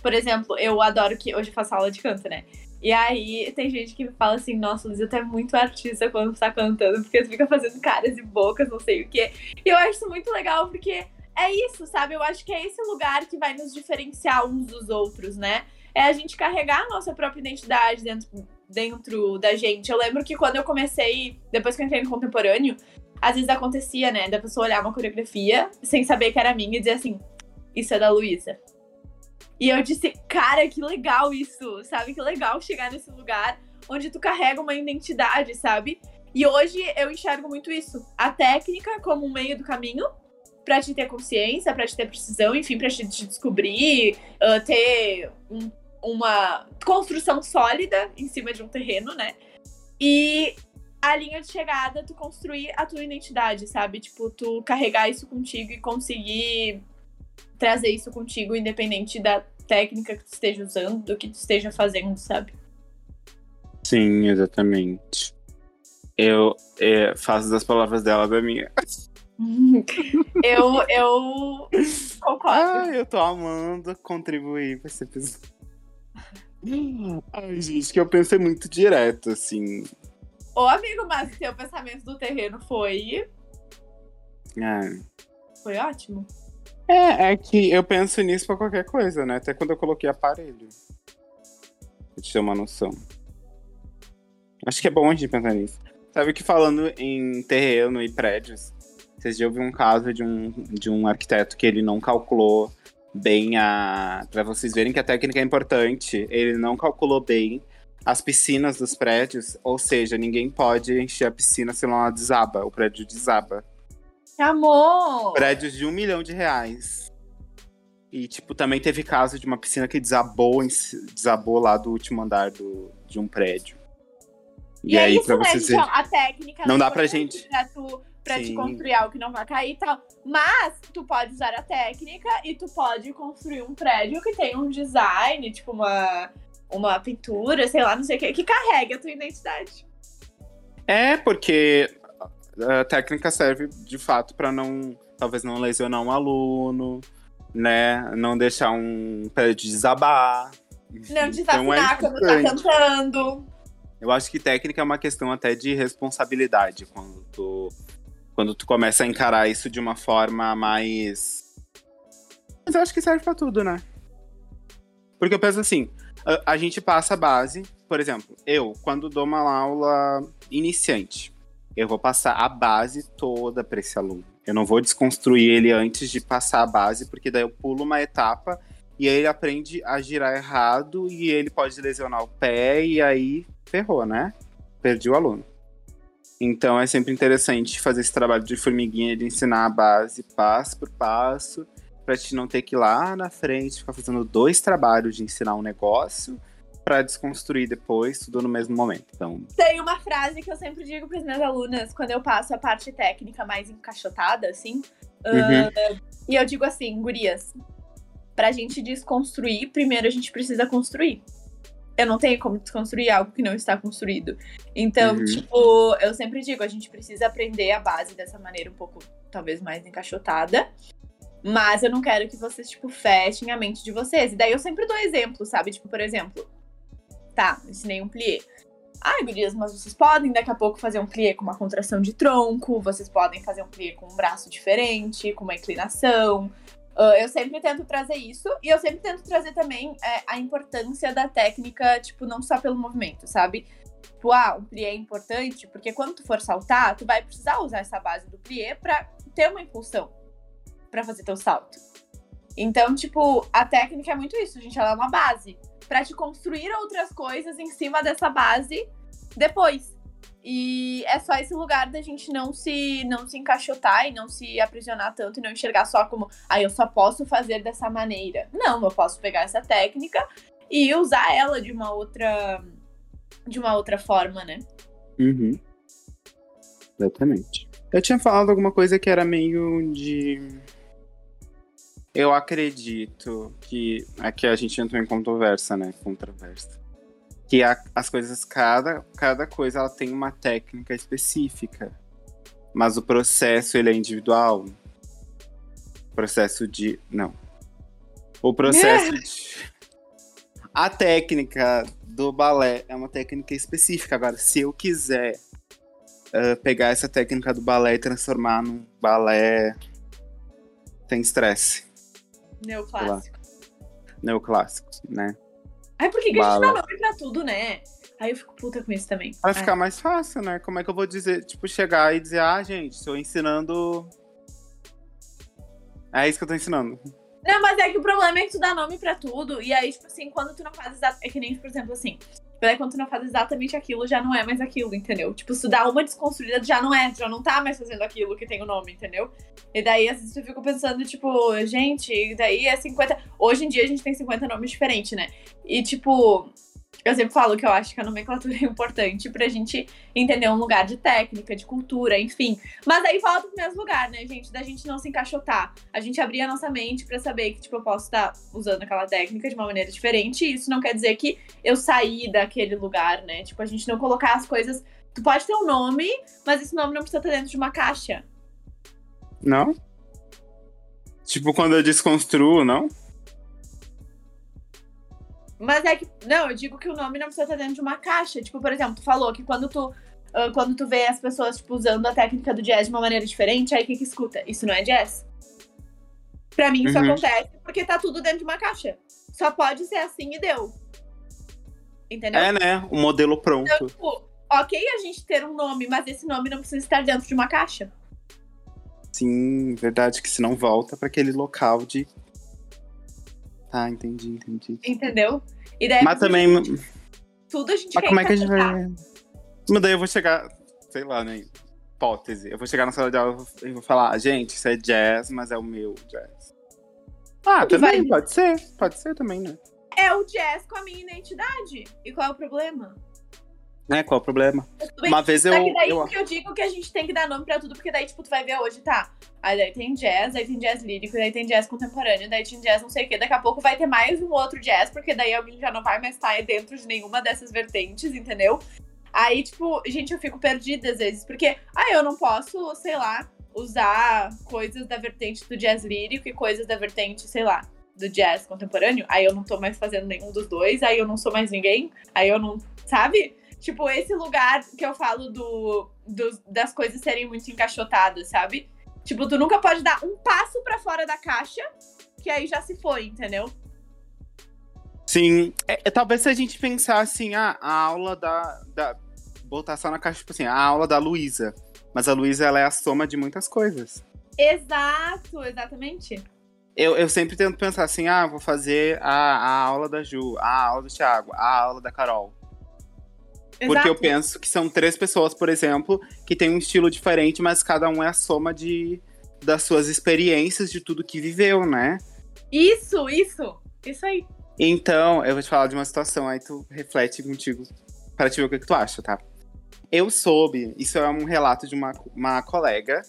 Por exemplo, eu adoro que hoje eu faço aula de canto, né? E aí tem gente que fala assim, nossa, Luísa, tu é muito artista quando tu tá cantando, porque tu fica fazendo caras e bocas, não sei o quê. E eu acho isso muito legal, porque é isso, sabe? Eu acho que é esse lugar que vai nos diferenciar uns dos outros, né? É a gente carregar a nossa própria identidade dentro dentro da gente. Eu lembro que quando eu comecei, depois que eu entrei no contemporâneo, às vezes acontecia, né, da pessoa olhar uma coreografia sem saber que era minha e dizer assim: Isso é da Luísa. E eu disse, cara, que legal isso, sabe? Que legal chegar nesse lugar onde tu carrega uma identidade, sabe? E hoje eu enxergo muito isso. A técnica como um meio do caminho para te ter consciência, para te ter precisão, enfim, para te, te descobrir, uh, ter um uma construção sólida em cima de um terreno, né? E a linha de chegada, tu construir a tua identidade, sabe? Tipo, tu carregar isso contigo e conseguir trazer isso contigo, independente da técnica que tu esteja usando, do que tu esteja fazendo, sabe? Sim, exatamente. Eu é, faço das palavras dela da minha. *laughs* *laughs* eu, eu concordo. Ah, eu tô amando contribuir pra esse episódio. Ai, gente, que eu pensei muito direto, assim. Ô, amigo, mas seu pensamento do terreno foi. É. Foi ótimo. É, é que eu penso nisso pra qualquer coisa, né? Até quando eu coloquei aparelho. Pra te ter uma noção. Acho que é bom a gente pensar nisso. Sabe que falando em terreno e prédios, vocês já ouviram um caso de um, de um arquiteto que ele não calculou bem a. para vocês verem que a técnica é importante. Ele não calculou bem as piscinas dos prédios, ou seja, ninguém pode encher a piscina senão ela desaba, o prédio desaba. Amor! Prédios de um milhão de reais. E, tipo, também teve caso de uma piscina que desabou, desabou lá do último andar do, de um prédio. E, e é aí, isso, pra né, vocês né, verem... a técnica. Não dá pra gente. Pra tu pra Sim. te construir algo que não vai cair e tal. Mas tu pode usar a técnica e tu pode construir um prédio que tem um design, tipo uma, uma pintura, sei lá, não sei o que, que carregue a tua identidade. É, porque a técnica serve de fato para não, talvez não lesionar um aluno, né? Não deixar um prédio desabar. Não desafinar então é quando tá cantando. Eu acho que técnica é uma questão até de responsabilidade quando tu quando tu começa a encarar isso de uma forma mais. Mas eu acho que serve para tudo, né? Porque eu penso assim, a, a, gente passa a base, por exemplo, eu, quando dou uma aula iniciante, eu vou passar a base toda para esse aluno. Eu não vou desconstruir ele antes de passar a base, porque daí eu pulo uma etapa e aí ele aprende a girar errado e ele pode lesionar o pé e aí ferrou, né? Perdi o aluno. Então é sempre interessante fazer esse trabalho de formiguinha, de ensinar a base passo por passo, para te não ter que ir lá na frente ficar fazendo dois trabalhos de ensinar um negócio para desconstruir depois, tudo no mesmo momento. Então, Tem uma frase que eu sempre digo para as minhas alunas quando eu passo a parte técnica mais encaixotada, assim. Uhum. Uh, e eu digo assim, gurias, pra gente desconstruir, primeiro a gente precisa construir. Eu não tenho como desconstruir algo que não está construído. Então, Uhum. tipo, eu sempre digo, a gente precisa aprender a base dessa maneira um pouco, talvez, mais encaixotada. Mas eu não quero que vocês, tipo, fechem a mente de vocês. E daí eu sempre dou exemplo, sabe? Tipo, por exemplo, tá, ensinei um plié. Ai, gurias, mas vocês podem daqui a pouco fazer um plié com uma contração de tronco, vocês podem fazer um plié com um braço diferente, com uma inclinação. Ah, eu sempre tento trazer isso e eu sempre tento trazer também é, a importância da técnica, tipo, não só pelo movimento, sabe? Tipo, ah, um plié é importante porque quando tu for saltar, tu vai precisar usar essa base do plié pra ter uma impulsão pra fazer teu salto. Então, tipo, a técnica é muito isso, gente, ela é uma base pra te construir outras coisas em cima dessa base depois. E é só esse lugar da gente não se não se encaixotar e não se aprisionar tanto e não enxergar só como, ah, eu só posso fazer dessa maneira. Não, eu posso pegar essa técnica e usar ela de uma outra de uma outra forma, né? Uhum. Exatamente. Eu tinha falado alguma coisa que era meio de. Eu acredito que. Aqui a gente entrou em controvérsia, né? Controversa. Que a- as coisas, cada, cada coisa ela tem uma técnica específica. Mas o processo ele é individual. Processo de. Não. O processo de. A técnica do balé é uma técnica específica. Agora, se eu quiser ah, pegar essa técnica do balé e transformar num balé sem estresse, Neoclássico. neoclássico, né? Ai, por que, que a gente dá nome pra tudo, né? Aí eu fico puta com isso também. Vai Ai. ficar mais fácil, né? Como é que eu vou dizer, tipo, chegar e dizer, ah, gente, estou ensinando. É isso que eu tô ensinando. Não, mas é que o problema é que tu dá nome pra tudo. E aí, tipo assim, quando tu não faz exatamente. É que nem, por exemplo, assim. Daí quando tu não faz exatamente aquilo, já não é mais aquilo, entendeu? Tipo, se tu dá uma desconstruída, já não é, já não tá mais fazendo aquilo que tem o nome, entendeu? E daí, às vezes, eu fico pensando, tipo, gente, daí é 50. Hoje em dia a gente tem 50 nomes diferentes, né? E, tipo, eu sempre falo que eu acho que a nomenclatura é importante pra gente entender um lugar de técnica, de cultura, enfim. Mas aí volta pro mesmo lugar, né, gente? Da gente não se encaixotar. A gente abrir a nossa mente pra saber que, tipo, eu posso estar usando aquela técnica de uma maneira diferente. E isso não quer dizer que eu saí daquele lugar, né? Tipo, a gente não colocar as coisas. Tu pode ter um nome, mas esse nome não precisa estar dentro de uma caixa. Não? Tipo, quando eu desconstruo, não? Mas é que. Não, eu digo que o nome não precisa estar dentro de uma caixa. Tipo, por exemplo, tu falou que quando tu. ah, quando tu vê as pessoas, tipo, usando a técnica do jazz de uma maneira diferente, aí o que que escuta? Isso não é jazz? Pra mim, isso Uhum. acontece porque tá tudo dentro de uma caixa. Só pode ser assim e deu. Entendeu? É, né? O modelo pronto. Então, tipo, ok a gente ter um nome, mas esse nome não precisa estar dentro de uma caixa. Sim, verdade, que senão volta pra aquele local de. Tá, entendi, entendi. Entendeu? E daí Mas também. tudo a gente Mas quer como é que a gente vai. Mas daí eu vou chegar, sei lá, né? Hipótese. Eu vou chegar na sala de aula e vou falar, gente, isso é jazz, mas é o meu jazz. Ah, Tu também, vai- pode ser. Pode ser também, né? É o jazz com a minha identidade. E qual é o problema? É, qual o problema? Bem Uma vez eu. Só que daí eu... que eu digo que a gente tem que dar nome pra tudo, porque daí, tipo, tu vai ver hoje, tá? Aí daí tem jazz, aí tem jazz lírico, daí tem jazz contemporâneo, daí tem jazz não sei o quê. Daqui a pouco vai ter mais um outro jazz, porque daí alguém já não vai mais estar dentro de nenhuma dessas vertentes, entendeu? Aí, tipo, gente, eu fico perdida às vezes, porque, ah, eu não posso, sei lá, usar coisas da vertente do jazz lírico e coisas da vertente, sei lá, do jazz contemporâneo. Aí eu não tô mais fazendo nenhum dos dois, aí eu não sou mais ninguém, aí eu não. Sabe? Tipo, esse lugar que eu falo do, do- das coisas serem muito encaixotadas, sabe? Tipo, tu nunca pode dar um passo pra fora da caixa, que aí já se foi, entendeu? Sim. É, é, talvez se a gente pensar assim, ah, a aula da, da. Botar só na caixa, tipo assim, a aula da Luísa. Mas a Luísa, ela é a soma de muitas coisas. Exato, exatamente. Eu, eu sempre tento pensar assim, ah, vou fazer a, a aula da Ju, a aula do Thiago, a aula da Carol. Porque eu Exato. penso que são três pessoas, por exemplo, que têm um estilo diferente, mas cada um é a soma de, das suas experiências, de tudo que viveu, né? Isso, isso. Isso aí. Então, eu vou te falar de uma situação, aí tu reflete contigo para te ver o que, que tu acha, tá? Eu soube, isso é um relato de uma, uma colega,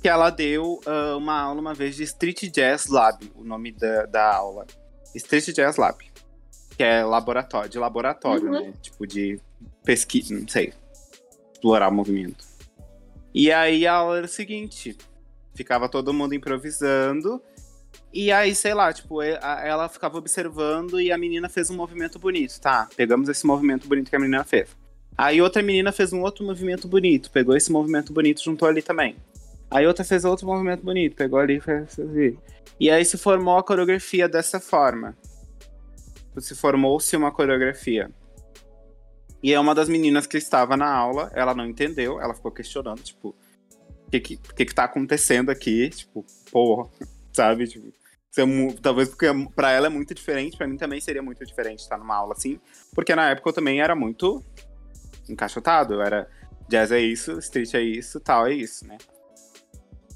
que ela deu ah, uma aula uma vez de Street Jazz Lab, o nome da, da aula. Street Jazz Lab. Que é laboratório, de laboratório, Uhum. né? Tipo de pesquisa, não sei. Explorar o movimento. E aí a aula era o seguinte: ficava todo mundo improvisando. E aí, sei lá, tipo, ela ficava observando e a menina fez um movimento bonito, tá? Pegamos esse movimento bonito que a menina fez. Aí outra menina fez um outro movimento bonito, pegou esse movimento bonito, juntou ali também. Aí outra fez outro movimento bonito, pegou ali e fez. E aí se formou a coreografia dessa forma. Se formou-se uma coreografia. E é uma das meninas que estava na aula, ela não entendeu, ela ficou questionando, tipo, o que que, que que tá acontecendo aqui? Tipo, porra, *laughs* sabe? Tipo, é talvez porque pra ela é muito diferente, pra mim também seria muito diferente estar numa aula assim, porque na época eu também era muito encaixotado, era jazz é isso, street é isso, tal é isso, né?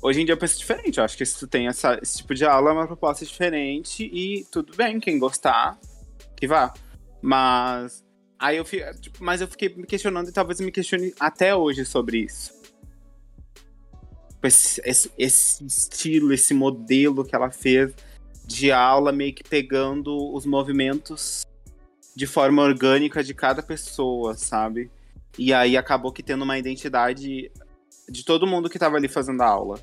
Hoje em dia eu penso diferente, eu acho que se tu tem essa, esse tipo de aula é uma proposta diferente e tudo bem, quem gostar, que vá. Mas aí eu fiquei, tipo, mas eu fiquei me questionando e talvez me questione até hoje sobre isso. Esse, esse, esse estilo, esse modelo que ela fez de aula, meio que pegando os movimentos de forma orgânica de cada pessoa, sabe? E aí acabou que tendo uma identidade de todo mundo que tava ali fazendo a aula.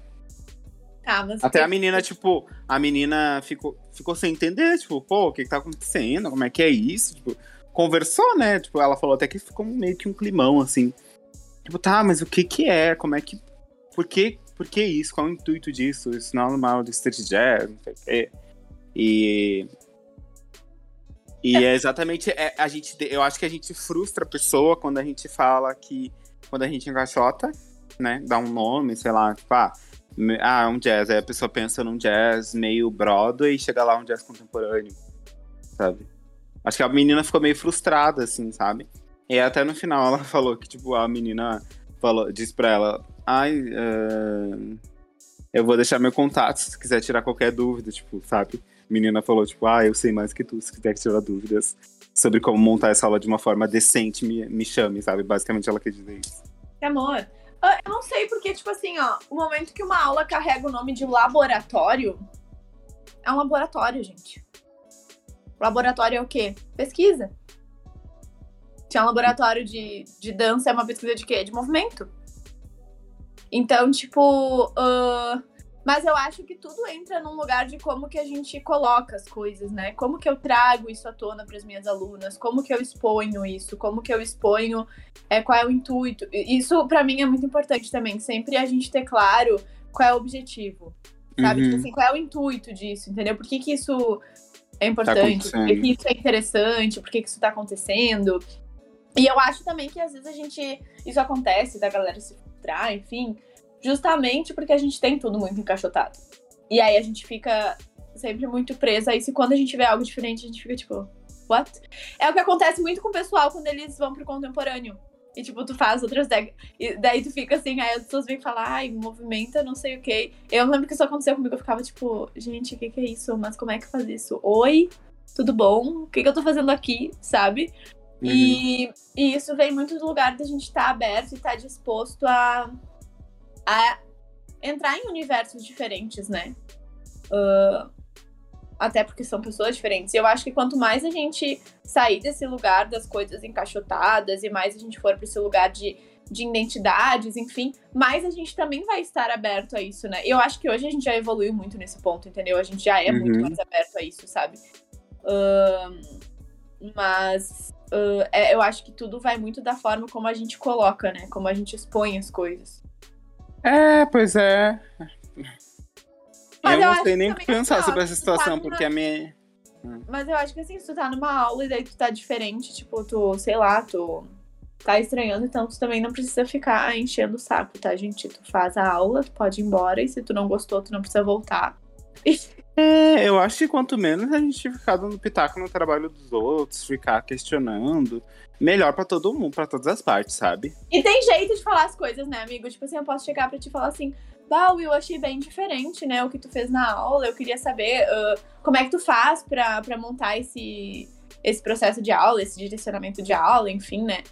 Tá. Até a menina, tipo, a menina ficou, ficou sem entender, tipo, pô, o que, que tá acontecendo? Como é que é isso? Tipo, conversou, né? Tipo, ela falou até que ficou meio que um climão, assim. Tipo, tá, mas o que que é? Como é que. Por que, por que isso? Qual é o intuito disso? Isso não é normal de street jazz, não sei o quê. E. E é exatamente. É, a gente, eu acho que a gente frustra a pessoa quando a gente fala que. Quando a gente encaixota, né? Dá um nome, sei lá, tipo, ah, ah, um jazz. Aí a pessoa pensa num jazz meio Broadway e chega lá um jazz contemporâneo, sabe? Acho que a menina ficou meio frustrada, assim, sabe? E até no final ela *laughs* falou que, tipo, a menina falou, disse pra ela, ai, ah, eu vou deixar meu contato se quiser tirar qualquer dúvida, tipo, sabe? A menina falou, tipo, ah, eu sei mais que tu, se quiser tirar dúvidas sobre como montar essa aula de uma forma decente, me, me chame, sabe? Basicamente ela quer dizer isso. Que amor. Ah, Eu não sei porque, tipo assim, ó, o momento que uma aula carrega o nome de laboratório, é um laboratório, gente. Laboratório é o quê? Pesquisa. Tinha um laboratório de, de dança, é uma pesquisa de quê? De movimento. Então, tipo. ah, mas eu acho que tudo entra num lugar de como que a gente coloca as coisas, né? Como que eu trago isso à tona para as minhas alunas? Como que eu exponho isso? Como que eu exponho é, qual é o intuito. Isso, pra mim, é muito importante também. Sempre a gente ter claro qual é o objetivo. Sabe? Uhum. Tipo assim, qual é o intuito disso, entendeu? Por que, que isso é importante? Por que, acontecendo. que isso é interessante? Por que, que isso tá acontecendo? E eu acho também que às vezes a gente. Isso acontece da galera se frustrar, enfim, justamente porque a gente tem tudo muito encaixotado. E aí a gente fica sempre muito presa. E quando a gente vê algo diferente, a gente fica tipo, what? É o que acontece muito com o pessoal quando eles vão pro contemporâneo. E, tipo, tu faz outras décadas. E daí tu fica assim, aí as pessoas vêm falar, ai, movimenta não sei o quê. Eu lembro que isso aconteceu comigo, eu ficava tipo, gente, o que, que é isso? Mas como é que faz isso? Oi, tudo bom? O que, que eu tô fazendo aqui, sabe? Uhum. E, e isso vem muito do lugar da gente estar aberto e estar disposto a, a entrar em universos diferentes, né? Ah, até porque são pessoas diferentes. E eu acho que quanto mais a gente sair desse lugar das coisas encaixotadas e mais a gente for para esse lugar de, de identidades, enfim, mais a gente também vai estar aberto a isso, né? Eu acho que hoje a gente já evoluiu muito nesse ponto, entendeu? A gente já é muito Uhum. mais aberto a isso, sabe? Ahn, mas ah, é, eu acho que tudo vai muito da forma como a gente coloca, né? Como a gente expõe as coisas. É, pois é. Mas eu eu não sei nem o que pensar assim, sobre essa tá situação, numa- porque a minha. Mas eu acho que assim, se tu tá numa aula e daí tu tá diferente, tipo, tu, sei lá, tu tá estranhando, então tu também não precisa ficar enchendo o saco, tá, gente? Tu faz a aula, tu pode ir embora, e se tu não gostou, tu não precisa voltar. *laughs* É, eu acho que quanto menos a gente ficar dando pitaco no trabalho dos outros, ficar questionando, melhor pra todo mundo, pra todas as partes, sabe? E tem jeito de falar as coisas, né, amigo? Tipo assim, eu posso chegar pra te falar assim, Bah, Will, achei bem diferente, né, o que tu fez na aula. Eu queria saber uh, como é que tu faz pra montar esse, esse processo de aula, esse direcionamento de aula, enfim, né?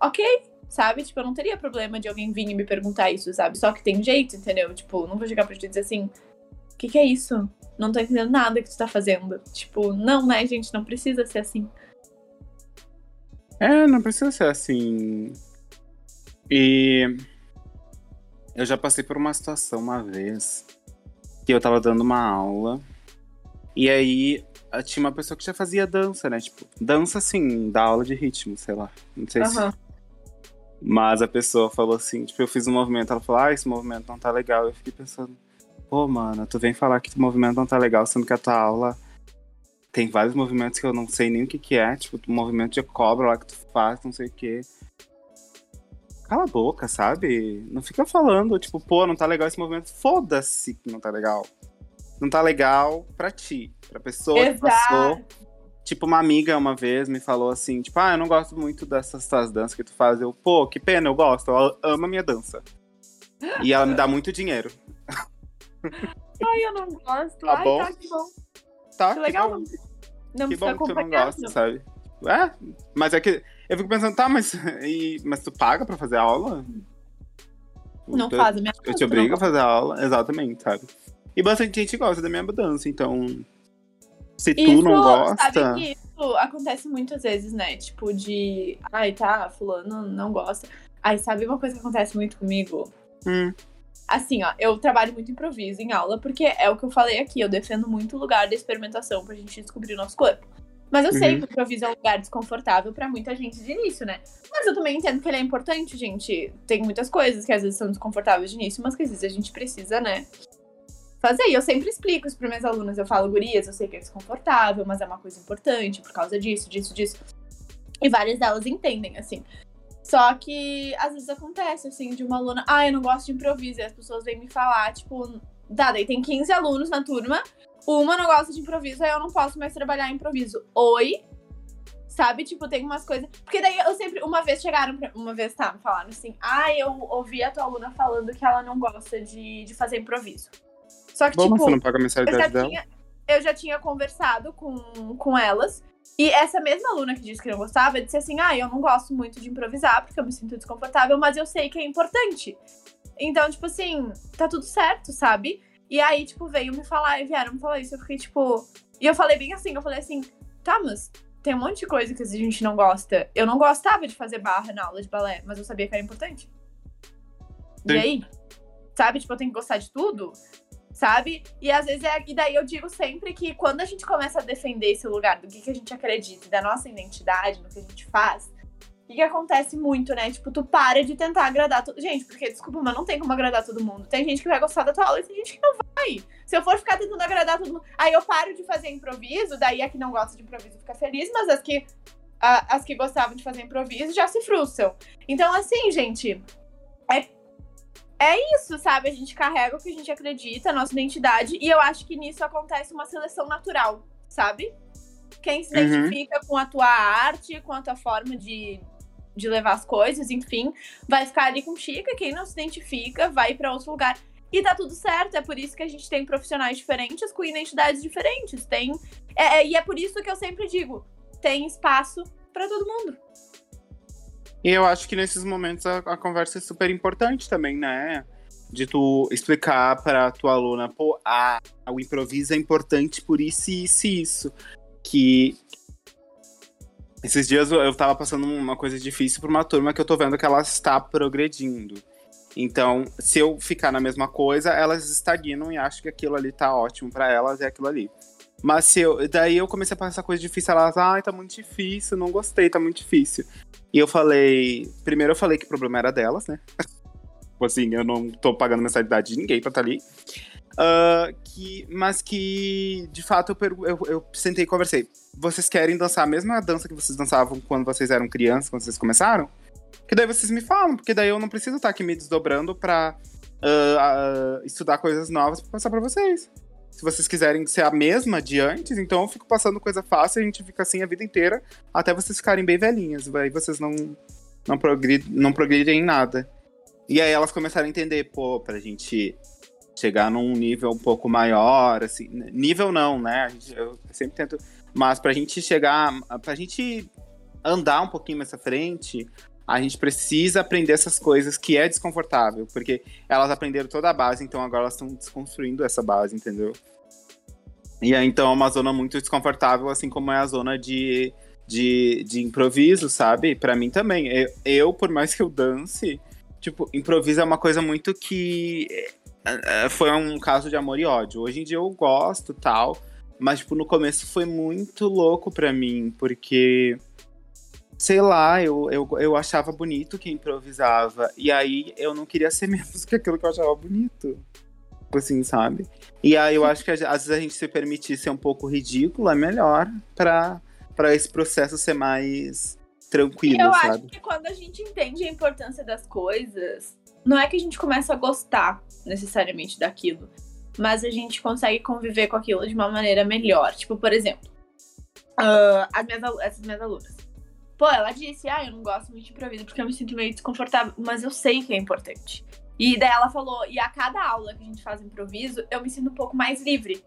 Ok, sabe? Tipo, eu não teria problema de alguém vir e me perguntar isso, sabe? Só que tem jeito, entendeu? Tipo, não vou chegar pra te dizer assim, o que, que é isso? Não tô entendendo nada que tu tá fazendo. Tipo, não, né, gente? Não precisa ser assim. É, não precisa ser assim. E eu já passei por uma situação uma vez que eu tava dando uma aula e aí tinha uma pessoa que já fazia dança, né? Tipo, dança assim, da aula de ritmo, sei lá. Não sei se. Mas a pessoa falou assim, tipo, eu fiz um movimento, ela falou, ah, esse movimento não tá legal. Eu fiquei pensando, pô, mano, tu vem falar que o movimento não tá legal, sendo que a tua aula tem vários movimentos que eu não sei nem o que que é, tipo, movimento de cobra lá que tu faz, não sei o que. Cala a boca, sabe? Não fica falando, tipo, pô, não tá legal esse movimento. Foda-se que não tá legal. Não tá legal pra ti, pra pessoa Exato. que passou. Tipo, uma amiga uma vez me falou assim, tipo, ah, eu não gosto muito dessas tuas danças que tu faz. Eu, pô, que pena, eu gosto, eu amo a minha dança. E ela me dá muito dinheiro. Ai, eu não gosto. Tá Ai, bom. tá, que bom. Tá, Que legal. bom. Não que precisa bom que tu não gosta, sabe? É, mas é que eu fico pensando, tá, mas, e, mas tu paga pra fazer aula? Não Tu- faz a minha Eu te obrigo a fazer aula, exatamente, sabe? E bastante gente gosta da minha mudança, então. Se tu Isso, não gosta. sabe que isso acontece muitas vezes, né? Tipo, de. Ai, tá, fulano não gosta. Ai, sabe uma coisa que acontece muito comigo? Hum, Assim, ó, eu trabalho muito improviso em aula, porque é o que eu falei aqui, eu defendo muito o lugar da experimentação pra gente descobrir o nosso corpo. Mas eu sei Uhum. que o improviso é um lugar desconfortável pra muita gente de início, né? Mas eu também entendo que ele é importante, gente. Tem muitas coisas que às vezes são desconfortáveis de início, mas que às vezes a gente precisa, né? Fazer. E eu sempre explico isso para minhas alunas. Eu falo, gurias, eu sei que é desconfortável, mas é uma coisa importante por causa disso, disso, disso. E várias delas entendem, assim. Só que às vezes acontece, assim, de uma aluna, ah, eu não gosto de improviso. E as pessoas vêm me falar, tipo, tá, daí tem 15 alunos na turma, uma não gosta de improviso, aí eu não posso mais trabalhar improviso. Oi? Sabe? Tipo, tem umas coisas. Porque daí eu sempre. Uma vez chegaram. Pra... Uma vez, tá, falaram assim. Ah, eu ouvi a tua aluna falando que ela não gosta de, de fazer improviso. Só que, bom, tipo. você não paga a Eu mensalidade já, dela? tinha, eu já tinha conversado com, com elas. E essa mesma aluna que disse que não gostava, disse assim: Ah, eu não gosto muito de improvisar porque eu me sinto desconfortável, mas eu sei que é importante. Então, tipo assim, tá tudo certo, sabe? E aí, tipo, veio me falar, e vieram me falar isso. Eu fiquei, tipo. E eu falei bem assim: eu falei assim, tá, mas tem um monte de coisa que a gente não gosta. Eu não gostava de fazer barra na aula de balé, mas eu sabia que era importante. E Sim. aí? Sabe? Tipo, eu tenho que gostar de tudo sabe? E às vezes é. E daí eu digo sempre que quando a gente começa a defender esse lugar do que, que a gente acredita, da nossa identidade, no que a gente faz, o que, que acontece muito, né? Tipo, tu para de tentar agradar todo. Gente, porque, desculpa, mas não tem como agradar todo mundo. Tem gente que vai gostar da tua aula e tem gente que não vai. Se eu for ficar tentando agradar todo mundo. Aí eu paro de fazer improviso, daí a que não gosta de improviso fica feliz, mas as que. as que gostavam de fazer improviso já se frustram. Então, assim, gente, é é isso, sabe? A gente carrega o que a gente acredita, a nossa identidade, e eu acho que nisso acontece uma seleção natural, sabe? Quem se Uhum. identifica com a tua arte, com a tua forma de, de levar as coisas, enfim, vai ficar ali contigo, e quem não se identifica vai para outro lugar. E tá tudo certo, é por isso que a gente tem profissionais diferentes com identidades diferentes. Tem, é- é- e é por isso que eu sempre digo: tem espaço para todo mundo. E eu acho que nesses momentos a, a conversa é super importante também, né? De tu explicar pra tua aluna, pô, a, o improviso é importante por isso, isso e isso. Que esses dias eu, tava passando uma coisa difícil pra uma turma que eu tô vendo que ela está progredindo. Então, se eu ficar na mesma coisa, elas estagnam e acham que aquilo ali tá ótimo pra elas, é aquilo ali. Mas se eu. Daí eu comecei a passar coisa difícil, elas, ai, tá muito difícil, não gostei, tá muito difícil. E eu falei. Primeiro eu falei que o problema era delas, né? *laughs* Tipo assim, eu não tô pagando mensalidade de ninguém pra estar ali. Ah, que, mas que, de fato, eu, eu, eu sentei e conversei. Vocês querem dançar a mesma dança que vocês dançavam quando vocês eram crianças, quando vocês começaram? Que daí vocês me falam, porque daí eu não preciso estar aqui me desdobrando pra uh, uh, estudar coisas novas pra passar pra vocês. Se vocês quiserem ser a mesma de antes, então eu fico passando coisa fácil a gente fica assim a vida inteira até vocês ficarem bem velhinhas. Aí vocês não, não, progridem, não progridem em nada. E aí elas começaram a entender, pô, pra gente chegar num nível um pouco maior, assim. Nível não, né? Eu sempre tento. Mas pra gente chegar. Pra gente andar um pouquinho mais à frente, a gente precisa aprender essas coisas que é desconfortável, porque elas aprenderam toda a base, então agora elas estão desconstruindo essa base, entendeu? E aí, então, é uma zona muito desconfortável, assim como é a zona de, de, de improviso, sabe? Para mim também. Eu, eu, por mais que eu dance, tipo, improviso é uma coisa muito que. É, é, foi um caso de amor e ódio. Hoje em dia eu gosto tal, mas, tipo, no começo foi muito louco para mim, porque sei lá, eu, eu, eu achava bonito quem improvisava. E aí eu não queria ser *laughs* menos que aquilo que eu achava bonito. Tipo assim, sabe? E aí eu acho que às vezes a gente se permitir ser um pouco ridículo é melhor pra, pra esse processo ser mais tranquilo, eu sabe? Eu acho que quando a gente entende a importância das coisas, não é que a gente começa a gostar necessariamente daquilo, mas a gente consegue conviver com aquilo de uma maneira melhor. Tipo, por exemplo, uh, as minhas, essas minhas alunas Pô, ela disse, ah, eu não gosto muito de improviso porque eu me sinto meio desconfortável, mas eu sei que é importante. E daí ela falou, e a cada aula que a gente faz improviso, eu me sinto um pouco mais livre.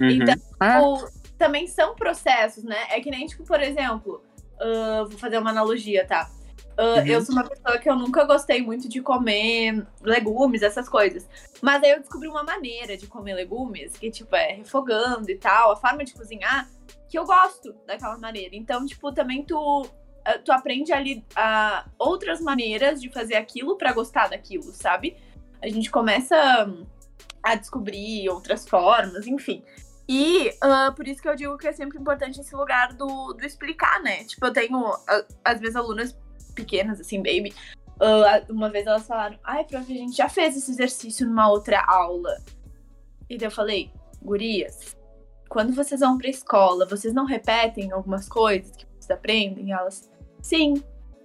Uhum. Então, ah. tipo, também são processos, né? É que nem, tipo, por exemplo, uh, vou fazer uma analogia, tá? Uh, uhum. Eu sou uma pessoa que eu nunca gostei muito de comer legumes, essas coisas. Mas aí eu descobri uma maneira de comer legumes, que, tipo, é refogando e tal, a forma de cozinhar, que eu gosto daquela maneira. Então, tipo, também tu, eh, tu aprende ali a outras maneiras de fazer aquilo para gostar daquilo, sabe? A gente começa a descobrir outras formas, enfim. E uh, por isso que eu digo que é sempre importante esse lugar do, do explicar, né? Tipo, eu tenho uh, as minhas alunas pequenas, assim, baby. Uh, uma vez elas falaram, ai, prof, a gente já fez esse exercício numa outra aula. E daí eu falei, gurias, quando vocês vão pra escola, vocês não repetem algumas coisas que vocês aprendem? E elas, sim.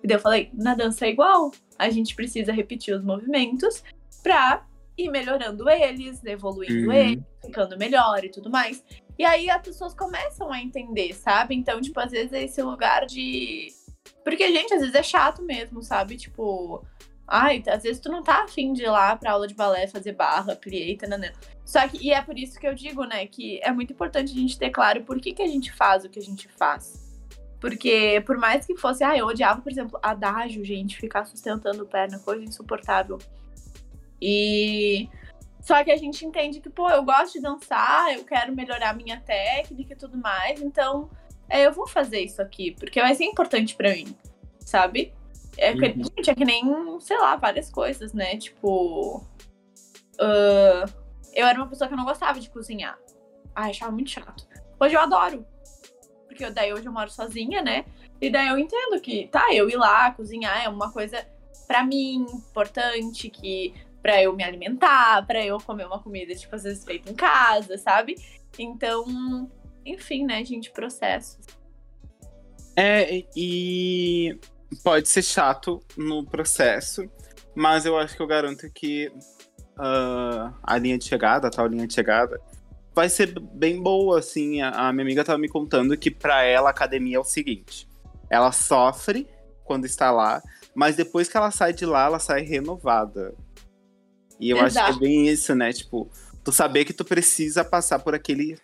E daí eu falei, na dança é igual. A gente precisa repetir os movimentos pra ir melhorando eles, evoluindo uhum. eles, ficando melhor e tudo mais. E aí as pessoas começam a entender, sabe? Então, tipo, às vezes é esse lugar de. Porque, gente, às vezes é chato mesmo, sabe? Tipo, Ai, às vezes tu não tá afim de ir lá pra aula de balé fazer barra, plié, tananã. Só que, e é por isso que eu digo, né, que é muito importante a gente ter claro por que, que a gente faz o que a gente faz. Porque, por mais que fosse, ah, eu odiava, por exemplo, adágio, gente, ficar sustentando perna, coisa insuportável. E. Só que a gente entende que, pô, eu gosto de dançar, eu quero melhorar minha técnica e tudo mais, então é, eu vou fazer isso aqui, porque vai ser importante para mim, sabe? É, uhum. Gente, é que nem, sei lá, várias coisas, né? Tipo. Uh, eu era uma pessoa que eu não gostava de cozinhar. Ai, achava muito chato. Hoje eu adoro. Porque daí hoje eu moro sozinha, né? E daí eu entendo que, tá, eu ir lá cozinhar é uma coisa para mim importante, que para eu me alimentar, para eu comer uma comida, tipo, às vezes feita em casa, sabe? Então, enfim, né, gente, processos. É, e pode ser chato no processo, mas eu acho que eu garanto que uh, a linha de chegada, a tal linha de chegada, vai ser bem boa, assim. A, minha amiga estava me contando que para ela a academia é o seguinte: ela sofre quando está lá, mas depois que ela sai de lá, ela sai renovada. E eu Exato. acho que é bem isso, né? Tipo, tu saber que tu precisa passar por aquele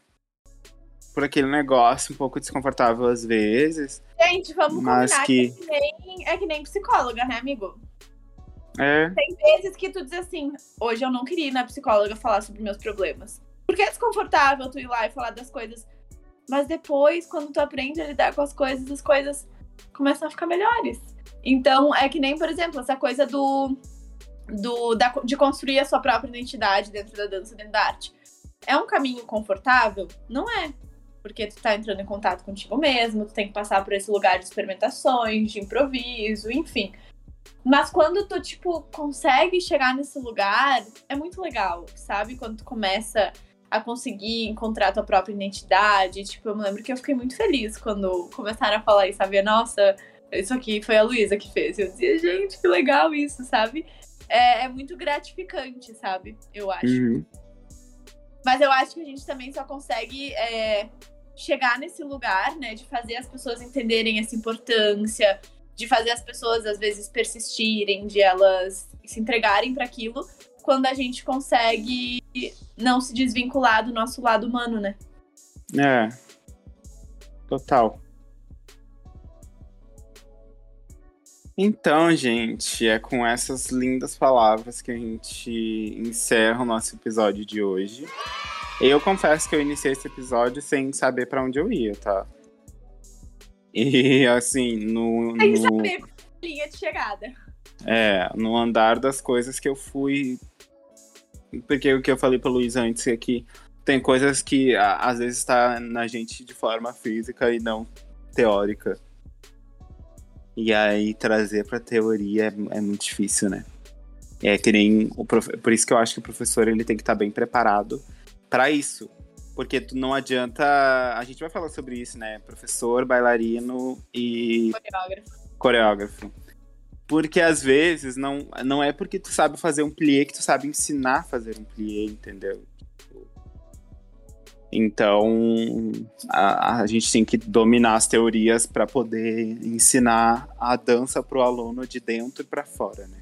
por aquele negócio um pouco desconfortável às vezes. Gente, vamos mas combinar que... que é, que nem, é que nem psicóloga, né, amigo? É. Tem vezes que tu diz assim, hoje eu não queria ir na psicóloga falar sobre meus problemas. Porque é desconfortável tu ir lá e falar das coisas. Mas depois, quando tu aprende a lidar com as coisas, as coisas começam a ficar melhores. Então, é que nem, por exemplo, essa coisa do. do da, de construir a sua própria identidade dentro da dança, dentro da arte. É um caminho confortável? Não é porque tu tá entrando em contato contigo mesmo, tu tem que passar por esse lugar de experimentações, de improviso, enfim. Mas quando tu, tipo, consegue chegar nesse lugar, é muito legal, sabe? Quando tu começa a conseguir encontrar tua própria identidade. Tipo, eu me lembro que eu fiquei muito feliz quando começaram a falar isso, sabe? Nossa, isso aqui foi a Luísa que fez. Eu dizia, gente, que legal isso, sabe? É, é muito gratificante, sabe? Eu acho. Uhum. Mas eu acho que a gente também só consegue é, chegar nesse lugar, né? De fazer as pessoas entenderem essa importância, de fazer as pessoas, às vezes, persistirem, de elas se entregarem para aquilo, quando a gente consegue não se desvincular do nosso lado humano, né? É. Total. Então, gente, é com essas lindas palavras que a gente encerra o nosso episódio de hoje. Eu confesso que eu iniciei esse episódio sem saber para onde eu ia, tá? E *laughs* assim, no. Sem no... saber a linha de chegada. É, no andar das coisas que eu fui. Porque o que eu falei pro Luiz antes é que tem coisas que a- às vezes está na gente de forma física e não teórica. E aí trazer pra teoria é, é muito difícil, né? É que nem o prof... Por isso que eu acho que o professor ele tem que estar bem preparado pra isso. Porque tu não adianta. A gente vai falar sobre isso, né? Professor, bailarino e Coreógrafo. coreógrafo. Porque às vezes não, não é porque tu sabe fazer um plié que tu sabe ensinar a fazer um plié, entendeu? Então a, a gente tem que dominar as teorias para poder ensinar a dança pro aluno de dentro e para fora, né?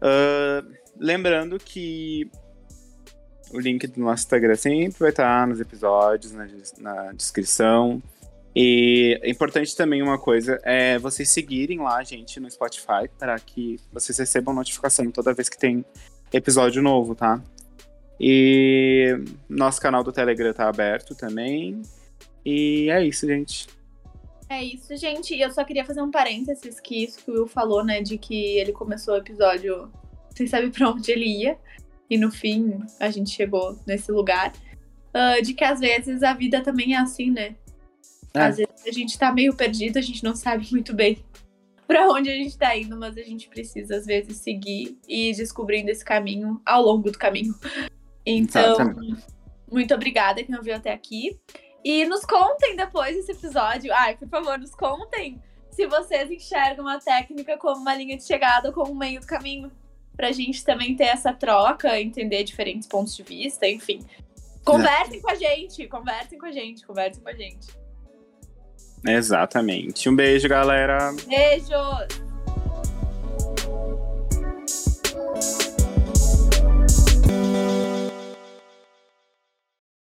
Ah, lembrando que o link do nosso Instagram sempre vai estar nos episódios, na, na descrição. E é importante também uma coisa é vocês seguirem lá, gente, no Spotify, para que vocês recebam notificação toda vez que tem episódio novo, tá? E nosso canal do Telegram tá aberto também. E é isso, gente. É isso, gente. E eu só queria fazer um parênteses que isso que o Will falou, né? De que ele começou o episódio sem saber pra onde ele ia. E no fim a gente chegou nesse lugar. Ah, de que às vezes a vida também é assim, né? É. Às vezes a gente tá meio perdido, a gente não sabe muito bem *laughs* pra onde a gente tá indo, mas a gente precisa, às vezes, seguir e ir descobrindo esse caminho ao longo do caminho. *laughs* Então, Exatamente. muito obrigada quem ouviu até aqui. E nos contem depois desse episódio. Ai, por favor, nos contem se vocês enxergam a técnica como uma linha de chegada ou como um meio do caminho. Pra gente também ter essa troca, entender diferentes pontos de vista, enfim. Conversem com a gente, conversem com a gente, conversem com a gente. Exatamente. Um beijo, galera. Beijos!